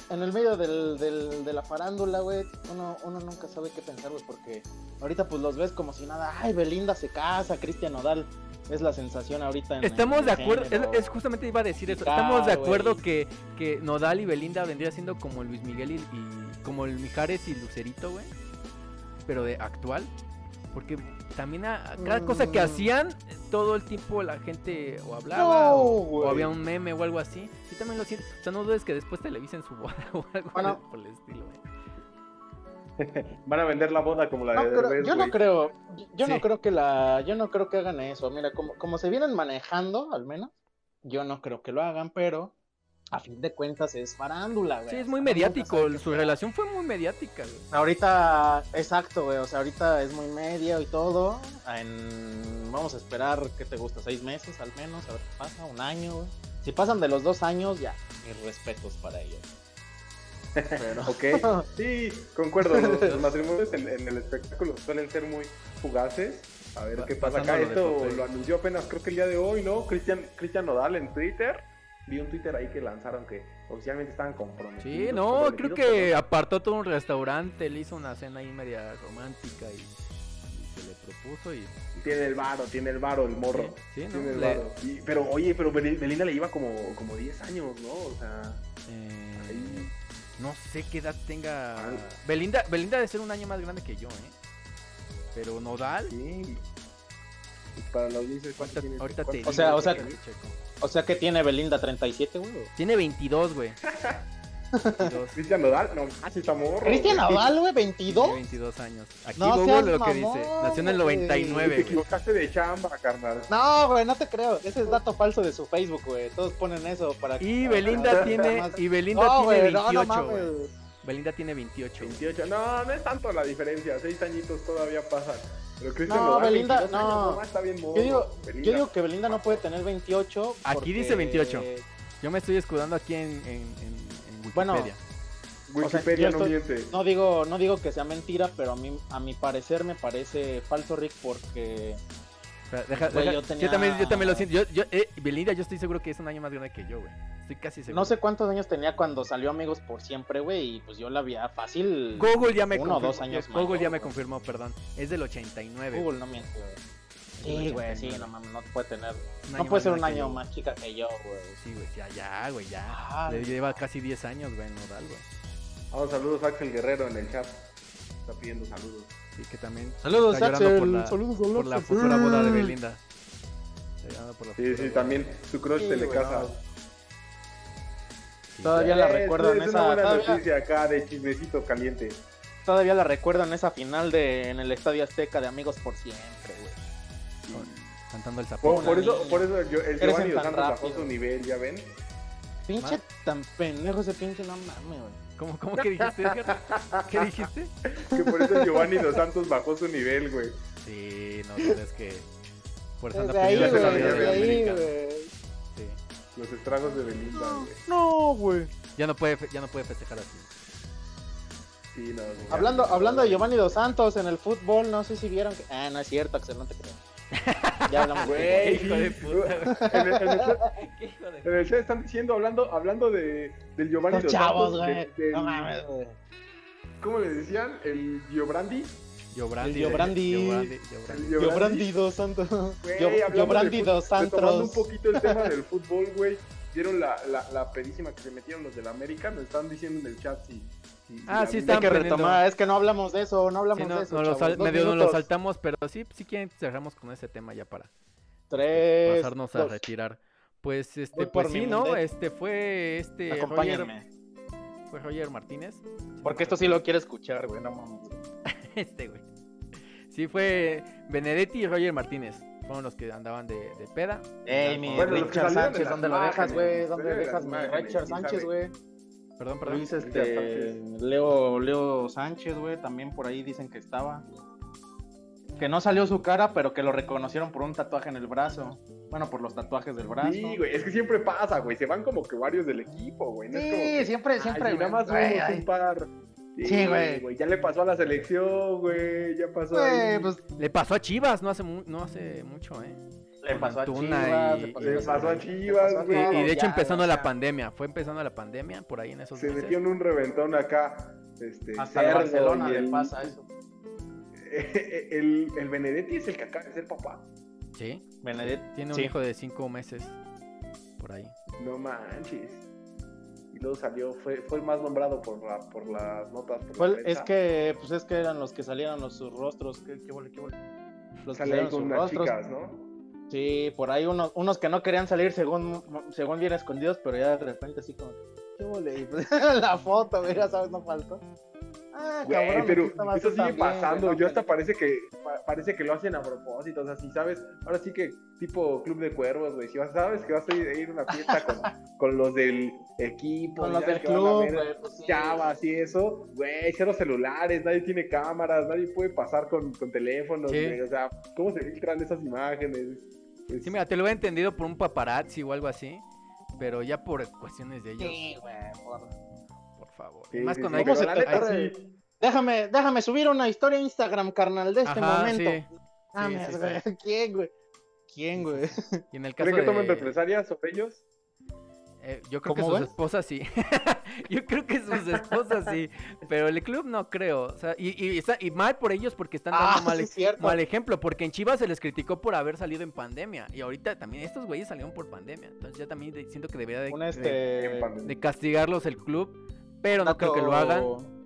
en el medio del, del, de la farándula, güey, uno, uno nunca sabe qué pensar, güey, porque ahorita pues los ves como si nada, ay, Belinda se casa, Cristian Nodal es la sensación ahorita. En Estamos de acuerdo, es, justamente iba a decir eso, estamos de acuerdo que, que Nodal y Belinda vendría siendo como Luis Miguel y, y como el Mijares y Lucerito, güey, pero de actual. Porque también a, cada cosa que hacían, todo el tiempo la gente o hablaba o, había un meme o algo así. Yo también lo siento. O sea, no dudes que después televisen su boda [laughs] o algo por el estilo, [laughs] Van a vender la boda como la de Yo no creo, yo no creo que la, yo no creo que hagan eso. Mira, como, como se vienen manejando, al menos, yo no creo que lo hagan, pero a fin de cuentas es farándula, güey. Sí, es muy mediático, su relación fue muy mediática, güey. Ahorita, exacto, güey, o sea, ahorita es muy media y todo. Vamos a esperar, ¿qué te gusta? ¿Seis meses al menos? A ver qué pasa, un año, güey. Si pasan de los dos años, ya, mis respetos para ellos. Pero... [laughs] ok, [laughs] sí, concuerdo. [laughs] Los, matrimonios en, el espectáculo suelen ser muy fugaces. A ver qué pasa acá. Esto lo anunció apenas, creo que el día de hoy, ¿no? Cristian, Cristian Nodal en Twitter vi un Twitter ahí que lanzaron que oficialmente estaban comprometidos. Sí, no, creo que apartó todo un restaurante, le hizo una cena ahí media romántica y, se le propuso y... Tiene el varo, tiene el varo, el morro. Sí, no, pero oye, pero Belinda le iba como, como 10 años, ¿no? O sea... Eh, no sé qué edad tenga... Belinda, Belinda debe ser un año más grande que yo, ¿eh? Pero Nodal... Sí. para los dices, ahorita, te O sea, o sea... O sea que tiene Belinda 37, güey. Tiene 22, güey. [laughs] Cristian Nodal, no, así está morro. Cristian Nodal, güey, 22. Tiene 22 años. Aquí no Google lo que dice. Nació en el 99. Te equivocaste de chamba, carnal. No, güey, no te creo. Ese es dato falso de su Facebook, güey. Todos ponen eso para que. Y Belinda tiene. Y Belinda tiene 28, no, Belinda tiene 28. 28. No, no es tanto la diferencia. Seis añitos todavía pasan. No, Belinda, no. yo, digo, yo digo que Belinda no puede tener 28. Aquí dice 28. Yo me estoy escudando aquí en, en, en, Wikipedia. Bueno, Wikipedia no miente. No digo, no digo que sea mentira, pero a mí, a mi parecer me parece falso, Rick, porque Deja, yo, también, yo también lo siento. Yo, yo, eh, Belinda, yo estoy seguro que es un año más grande que yo, güey. Estoy casi seguro. No sé cuántos años tenía cuando salió Amigos por Siempre, güey. Y pues yo la vi fácil. Google ya me uno confirmó. dos años Google ya me confirmó, perdón. Es del 89. Google no miente, güey. Sí, güey, sí, no mames, no puede tener. No puede ser un año más chica que yo, güey. Sí, güey, ya, ya, güey, ya. Le lleva casi 10 años, güey, en Nodal, güey. Vamos, saludos a Axel Guerrero en el chat. Está pidiendo saludos. Sí, que también. Saludos, Axel. Por la, saludos, por la futura boda de Belinda. Sí, sí, también su crush sí, le casa. Todavía la recuerdo en esa. Una buena noticia acá de chismecito caliente. Todavía la recuerdo en esa final de en el Estadio Azteca de Amigos por Siempre, güey. Cantando el zapato. Por, eso, por eso yo, el Giovanni Dos Santos bajó su nivel, ¿ya ven? Pinche tan pendejo ese pinche no mames, güey. ¿Cómo, cómo que dijiste, ¿Qué dijiste? Que por eso Giovanni Dos Santos bajó su nivel, güey. Sí, no, es que por ahí, güey, ahí, güey. Sí. Los estragos de Belinda, güey. No, güey. Ya no puede, ya no puede festejar así. Sí, no, hablando, hablando de Giovanni Dos Santos en el fútbol, no sé si vieron que. Ah, no es cierto, Axel, no te creo. Ya hablamos güey, hijo de [laughs] puta. En el, en el, [laughs] están diciendo, hablando, hablando de, del Giovanni Dos chavos, Santos. Güey. no mames, güey. ¿Cómo le decían? El Giobrandi. Yobrandi. Yobrandi. Yobrandi dos santos. Yobrandi dos santos. un poquito el tema del [laughs] fútbol, güey. Vieron la, la, la pedísima que se metieron los del América. Nos estaban diciendo en el chat si. Ah, sí, está que retomar. Es que no hablamos de eso, no hablamos de eso. lo medio nos lo saltamos, pero sí, si quieren, cerramos con ese tema ya para Tres, pasarnos a retirar. Pues este, pues sí, ¿no? Este fue este. Acompáñenme. fue Roger Martínez. Porque esto sí lo quiere escuchar, güey, no mames. [laughs] este, güey. Sí, fue Benedetti y Roger Martínez. Fueron los que andaban de, de peda. Ey, mi Richard Sánchez, ¿dónde lo dejas, güey? ¿Dónde dejas mi Richard Sánchez, güey? Perdón, perdón. Luis, este, Leo, Leo Sánchez, güey, también por ahí dicen que estaba. Que no salió su cara, pero que lo reconocieron por un tatuaje en el brazo. Bueno, por los tatuajes del brazo. Sí, güey, es que siempre pasa, güey. Se van como que varios del equipo, güey. sí, es siempre, siempre. Ay, nada más un par. Sí, güey. Ya le pasó a la selección, güey. Ya pasó. Pues, le pasó a Chivas, no hace, no hace mucho, ¿eh? Le pasó a Chivas. Le pasó, a Chivas, güey. Y, de hecho, empezando la pandemia. Fue empezando la pandemia por ahí en esos Se metió en un reventón acá. Este, Hasta el Barcelona le pasa eso. [laughs] el, el Benedetti es el que acaba de ser papá. Sí. Benedetti. Tiene un hijo de cinco meses. Por ahí. No manches luego salió, fue, fue el más nombrado por, la, por las notas. es que, pues es que eran los que salieron los, sus rostros, qué, qué qué Los que salían con unas chicas, ¿no? Sí, por ahí unos, unos que no querían salir según, según bien escondidos, pero ya de repente así como, qué vole, [laughs] la foto, ya sabes, no faltó. Ah, cabrón, pero eso sigue pasando. Yo hasta parece que parece que lo hacen a propósito. O sea, si sabes, ahora sí que tipo club de cuervos, güey. Si vas, sabes que vas a ir, a una fiesta con, [laughs] con, los del equipo, con los del club, pues chavas y eso, güey, cero celulares, nadie tiene cámaras, nadie puede pasar con, con teléfonos, O sea, ¿cómo se filtran esas imágenes? Sí, mira, te lo he entendido por un paparazzi o algo así, pero ya por cuestiones de ellos. Sí, güey, por favor. más con Déjame, déjame subir una historia a Instagram, carnal, de este momento. [laughs] ¿Quién, güey? ¿Quién, güey? Y en el caso que tomen represalias sobre ellos? Eh, yo creo que sus esposas sí. [laughs] yo creo que sus esposas sí. Pero el club no creo. O sea, y, y, y, mal por ellos porque están dando ah, mal, [laughs] mal, ejemplo. Porque en Chivas se les criticó por haber salido en pandemia. Y ahorita también estos güeyes salieron por pandemia. Entonces ya también siento que debería de, este... de castigarlos el club pero no creo que lo hagan.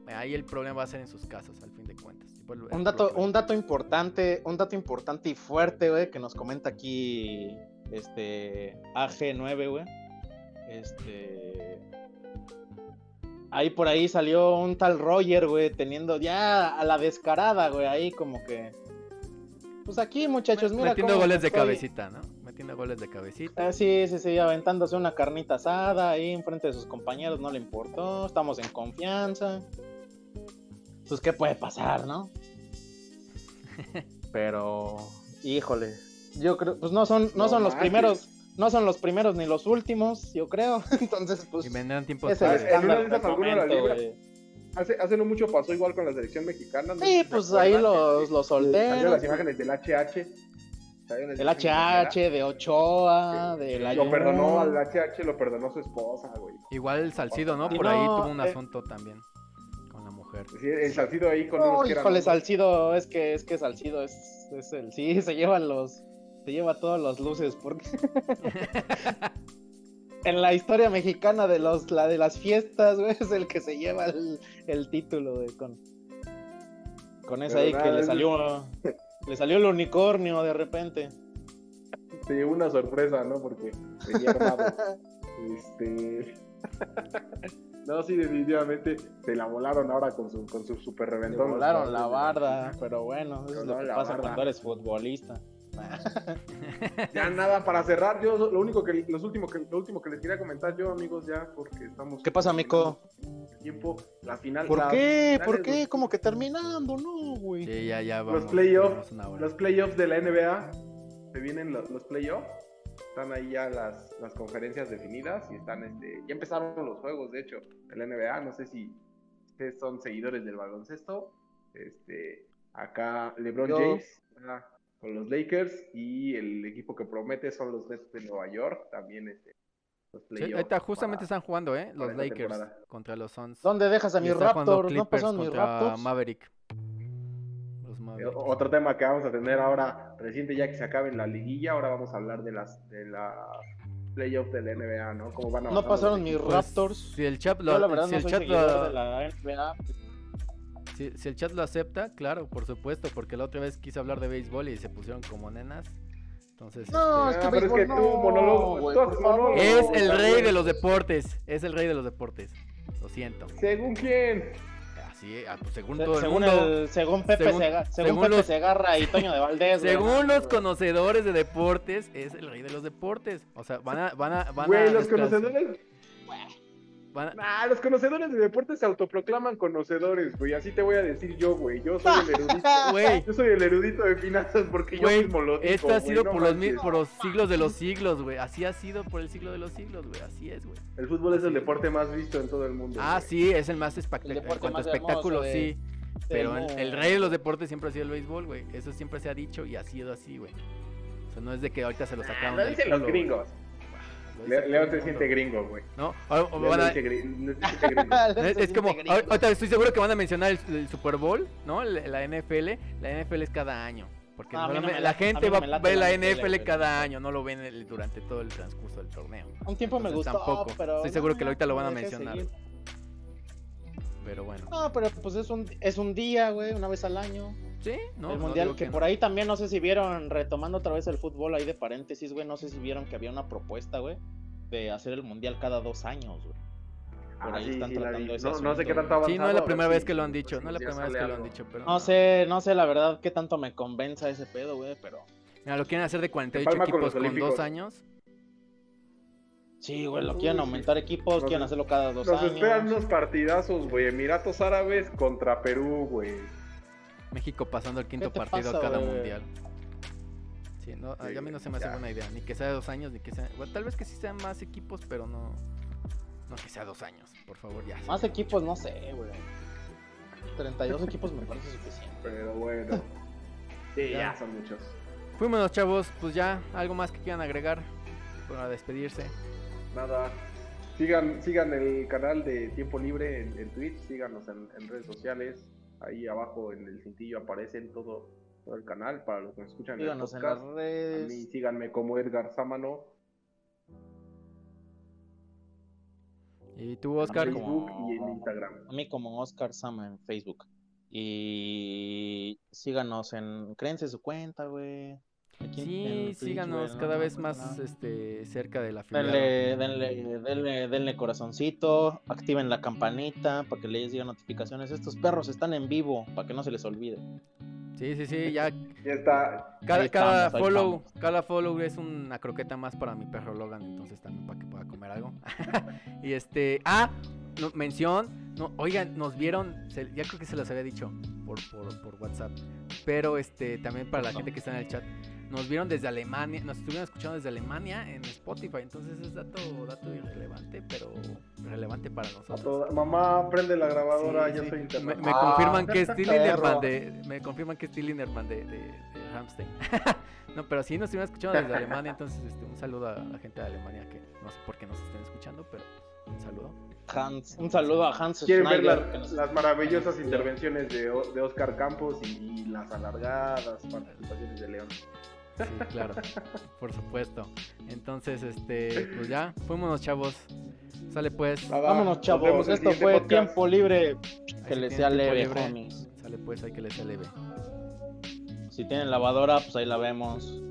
Ahí el problema va a ser en sus casas, al fin de cuentas. Un dato, un dato importante, un dato importante y fuerte, güey, que nos comenta aquí este AG9, güey. Este ahí por ahí salió un tal Roger, güey, teniendo ya a la descarada, güey, ahí como que pues aquí, muchachos, mira metiendo goles de cabecita, ¿no? Metiendo goles de cabecita. Ah, sí, sí, sí, aventándose una carnita asada ahí enfrente de sus compañeros, no le importó, estamos en confianza. Pues qué puede pasar, ¿no? [laughs] Pero, híjole, yo creo, pues no son, no, son los primeros, no son los primeros ni los últimos, yo creo. [laughs] Entonces, pues. Y vendrán tiempos. Es el estándar hace, hace no mucho pasó igual con la selección mexicana. sí, pues ahí los, los solteros. las imágenes del HH. El HH, de Ochoa, de la Lo perdonó al HH, lo perdonó su esposa, güey. Igual el Salcido, ¿no? Por ahí tuvo un eh, asunto también con la mujer. Sí, el Salcido ahí con no, híjole, Salcido, es que, es que Salcido es, es el, sí, se llevan los, se lleva todas las luces, porque... [laughs] en la historia mexicana de los la de las fiestas, güey, es el que se lleva el, el título de con con esa ahí que le salió le salió el unicornio de repente. Llevó una sorpresa, ¿no? Porque venía [laughs] armado. este No, sí, definitivamente se la volaron ahora con su, con su super reventón. Se volaron la barda, pero bueno, eso es lo que pasa cuando eres futbolista. [laughs] ya nada para cerrar, yo lo único que los último que lo último que les quería comentar yo, amigos, ya porque estamos ¿Qué pasa, Mico? Tiempo, la final ¿Por qué? ¿Por qué? Como que terminando, no, güey. Sí, ya ya vamos. Los playoffs, los playoffs de la NBA se vienen los, los playoffs. Están ahí ya las, las conferencias definidas y están este ya empezaron los juegos, de hecho, de la NBA, no sé si ustedes son seguidores del baloncesto. Este, acá LeBron James con los Lakers y el equipo que promete son los Nets de Nueva York, también este, los justamente están jugando, ¿eh? Los Lakers contra los Suns. ¿Dónde dejas a mi Raptors? No pasaron mis Raptors. Maverick. Eh, otro tema que vamos a tener ahora, reciente ya que se acabe en la liguilla, ahora vamos a hablar de las de la playoff de la NBA, ¿no? ¿Cómo van a No pasaron mis Raptors. si el chat lo, la verdad, si el chat lo, de la NBA, si, el chat lo acepta, claro, por supuesto, porque la otra vez quise hablar de béisbol y se pusieron como nenas. Entonces, no, este, es que, es que tú, monólogo, es el rey de los deportes. Es el rey de los deportes. Lo siento. ¿Según quién? Así, ah, pues según todo según el mundo. según Pepe, según, Pepe Segarra y Toño de Valdés. según los conocedores de deportes, es el rey de los deportes. O sea, van a. Van a, van Güey, los conocedores. Nah, los conocedores de deportes se autoproclaman conocedores, güey. Así te voy a decir yo, güey. Yo soy el erudito. [laughs] Güey. Yo soy el erudito de finanzas porque yo mismo lo digo. Esto ha sido por, los, por, los, siglos de los siglos, güey. Así ha sido por el siglo de los siglos, güey. Así es, güey. El fútbol es el deporte más visto en todo el mundo. Ah, sí, es el más espectacular. En cuanto a espectáculo, sí. Pero el, rey de los deportes siempre ha sido el béisbol, güey. Eso siempre se ha dicho y ha sido así, güey. O sea, no es de que ahorita se lo sacaron. Ah, no dicen los gringos. Leo, se siente gringo, [laughs] güey. ¿No? es como, ahorita estoy seguro que van a mencionar el, Super Bowl, ¿no? La, NFL. La NFL es cada año. Porque la, gente va a ver la NFL, cada año, no lo ven durante todo el transcurso del torneo. Un tiempo me gustó, tampoco. pero... Estoy seguro que ahorita lo van a mencionar. Pero bueno. No, pero pues es un, es un día, güey, una vez al año. Sí, no. El mundial, que, por ahí también, no sé si vieron, retomando otra vez el fútbol ahí de paréntesis, güey, no sé si vieron que había una propuesta, güey, de hacer el mundial cada dos años, güey. Por ahí están tratando ese no, no, sé qué tanto avanzado, Sí, no es la primera vez que lo han dicho, no es la primera vez que lo han dicho, pero... No, sé, no sé la verdad qué tanto me convenza ese pedo, güey, pero... Mira, lo quieren hacer de 48 equipos con, dos años. Sí, güey, lo quieren aumentar equipos, quieren hacerlo cada dos años. Nos esperan unos partidazos, güey. Emiratos Árabes contra Perú, güey. México pasando el quinto partido a cada mundial. Sí, no, a mí no se me hace buena idea. Ni que sea de dos años, ni que sea. Bueno, tal vez que sí sean más equipos, pero no. No que sea dos años, por favor, ya. Más equipos, no sé, güey. 32 equipos me parece suficiente. Pero bueno. [laughs] Sí, ya. son muchos. Fuimos, chavos. Pues ya, algo más que quieran agregar para despedirse. Nada. Sigan, sigan el canal de Tiempo Libre en, Twitch, síganos en, redes sociales. Ahí abajo en el cintillo aparecen todo, todo el canal para los que nos escuchan síganos en, las redes. A mí síganme como Edgar Sámano. ¿Y tú, Oscar? En Facebook y en Instagram. A mí como Oscar Sama en Facebook. Y síganos en... Créense su cuenta, güey sí, síganos cada vez más este, cerca de la fila. Denle, denle, denle, corazoncito, activen la campanita para que les lleguen notificaciones. Estos perros están en vivo para que no se les olvide. Sí, sí, sí, ya. Ya está. Cada, cada follow, cada follow es una croqueta más para mi perro Logan, entonces también para que pueda comer algo. [laughs] y este, ah, mención, no, oigan, nos vieron, ya creo que se los había dicho por, por, por WhatsApp, pero este, también para la gente que está en el chat nos vieron desde Alemania, nos estuvieron escuchando desde Alemania en Spotify. Entonces es dato, dato irrelevante, pero relevante para nosotros. Mamá, prende la grabadora, ya soy Me, me confirman que es Tillinerman de, me confirman que es Tillinerman de, de, de Ramstein. [laughs] no, pero sí nos estuvieron escuchando desde Alemania, entonces este, un saludo a la gente de Alemania que no sé por qué nos estén escuchando, pero un saludo. Hans, un saludo a Hans Quieren ver las, maravillosas intervenciones de, de Oscar Campos y, y las alargadas participaciones de León. Sí, claro, por supuesto. Entonces, este, pues ya, fuémonos, chavos. Sale pues. Vámonos, chavos. Esto fue tiempo libre. Que le sea leve, Sale pues, hay que le sea leve. Si tienen lavadora, pues ahí la vemos.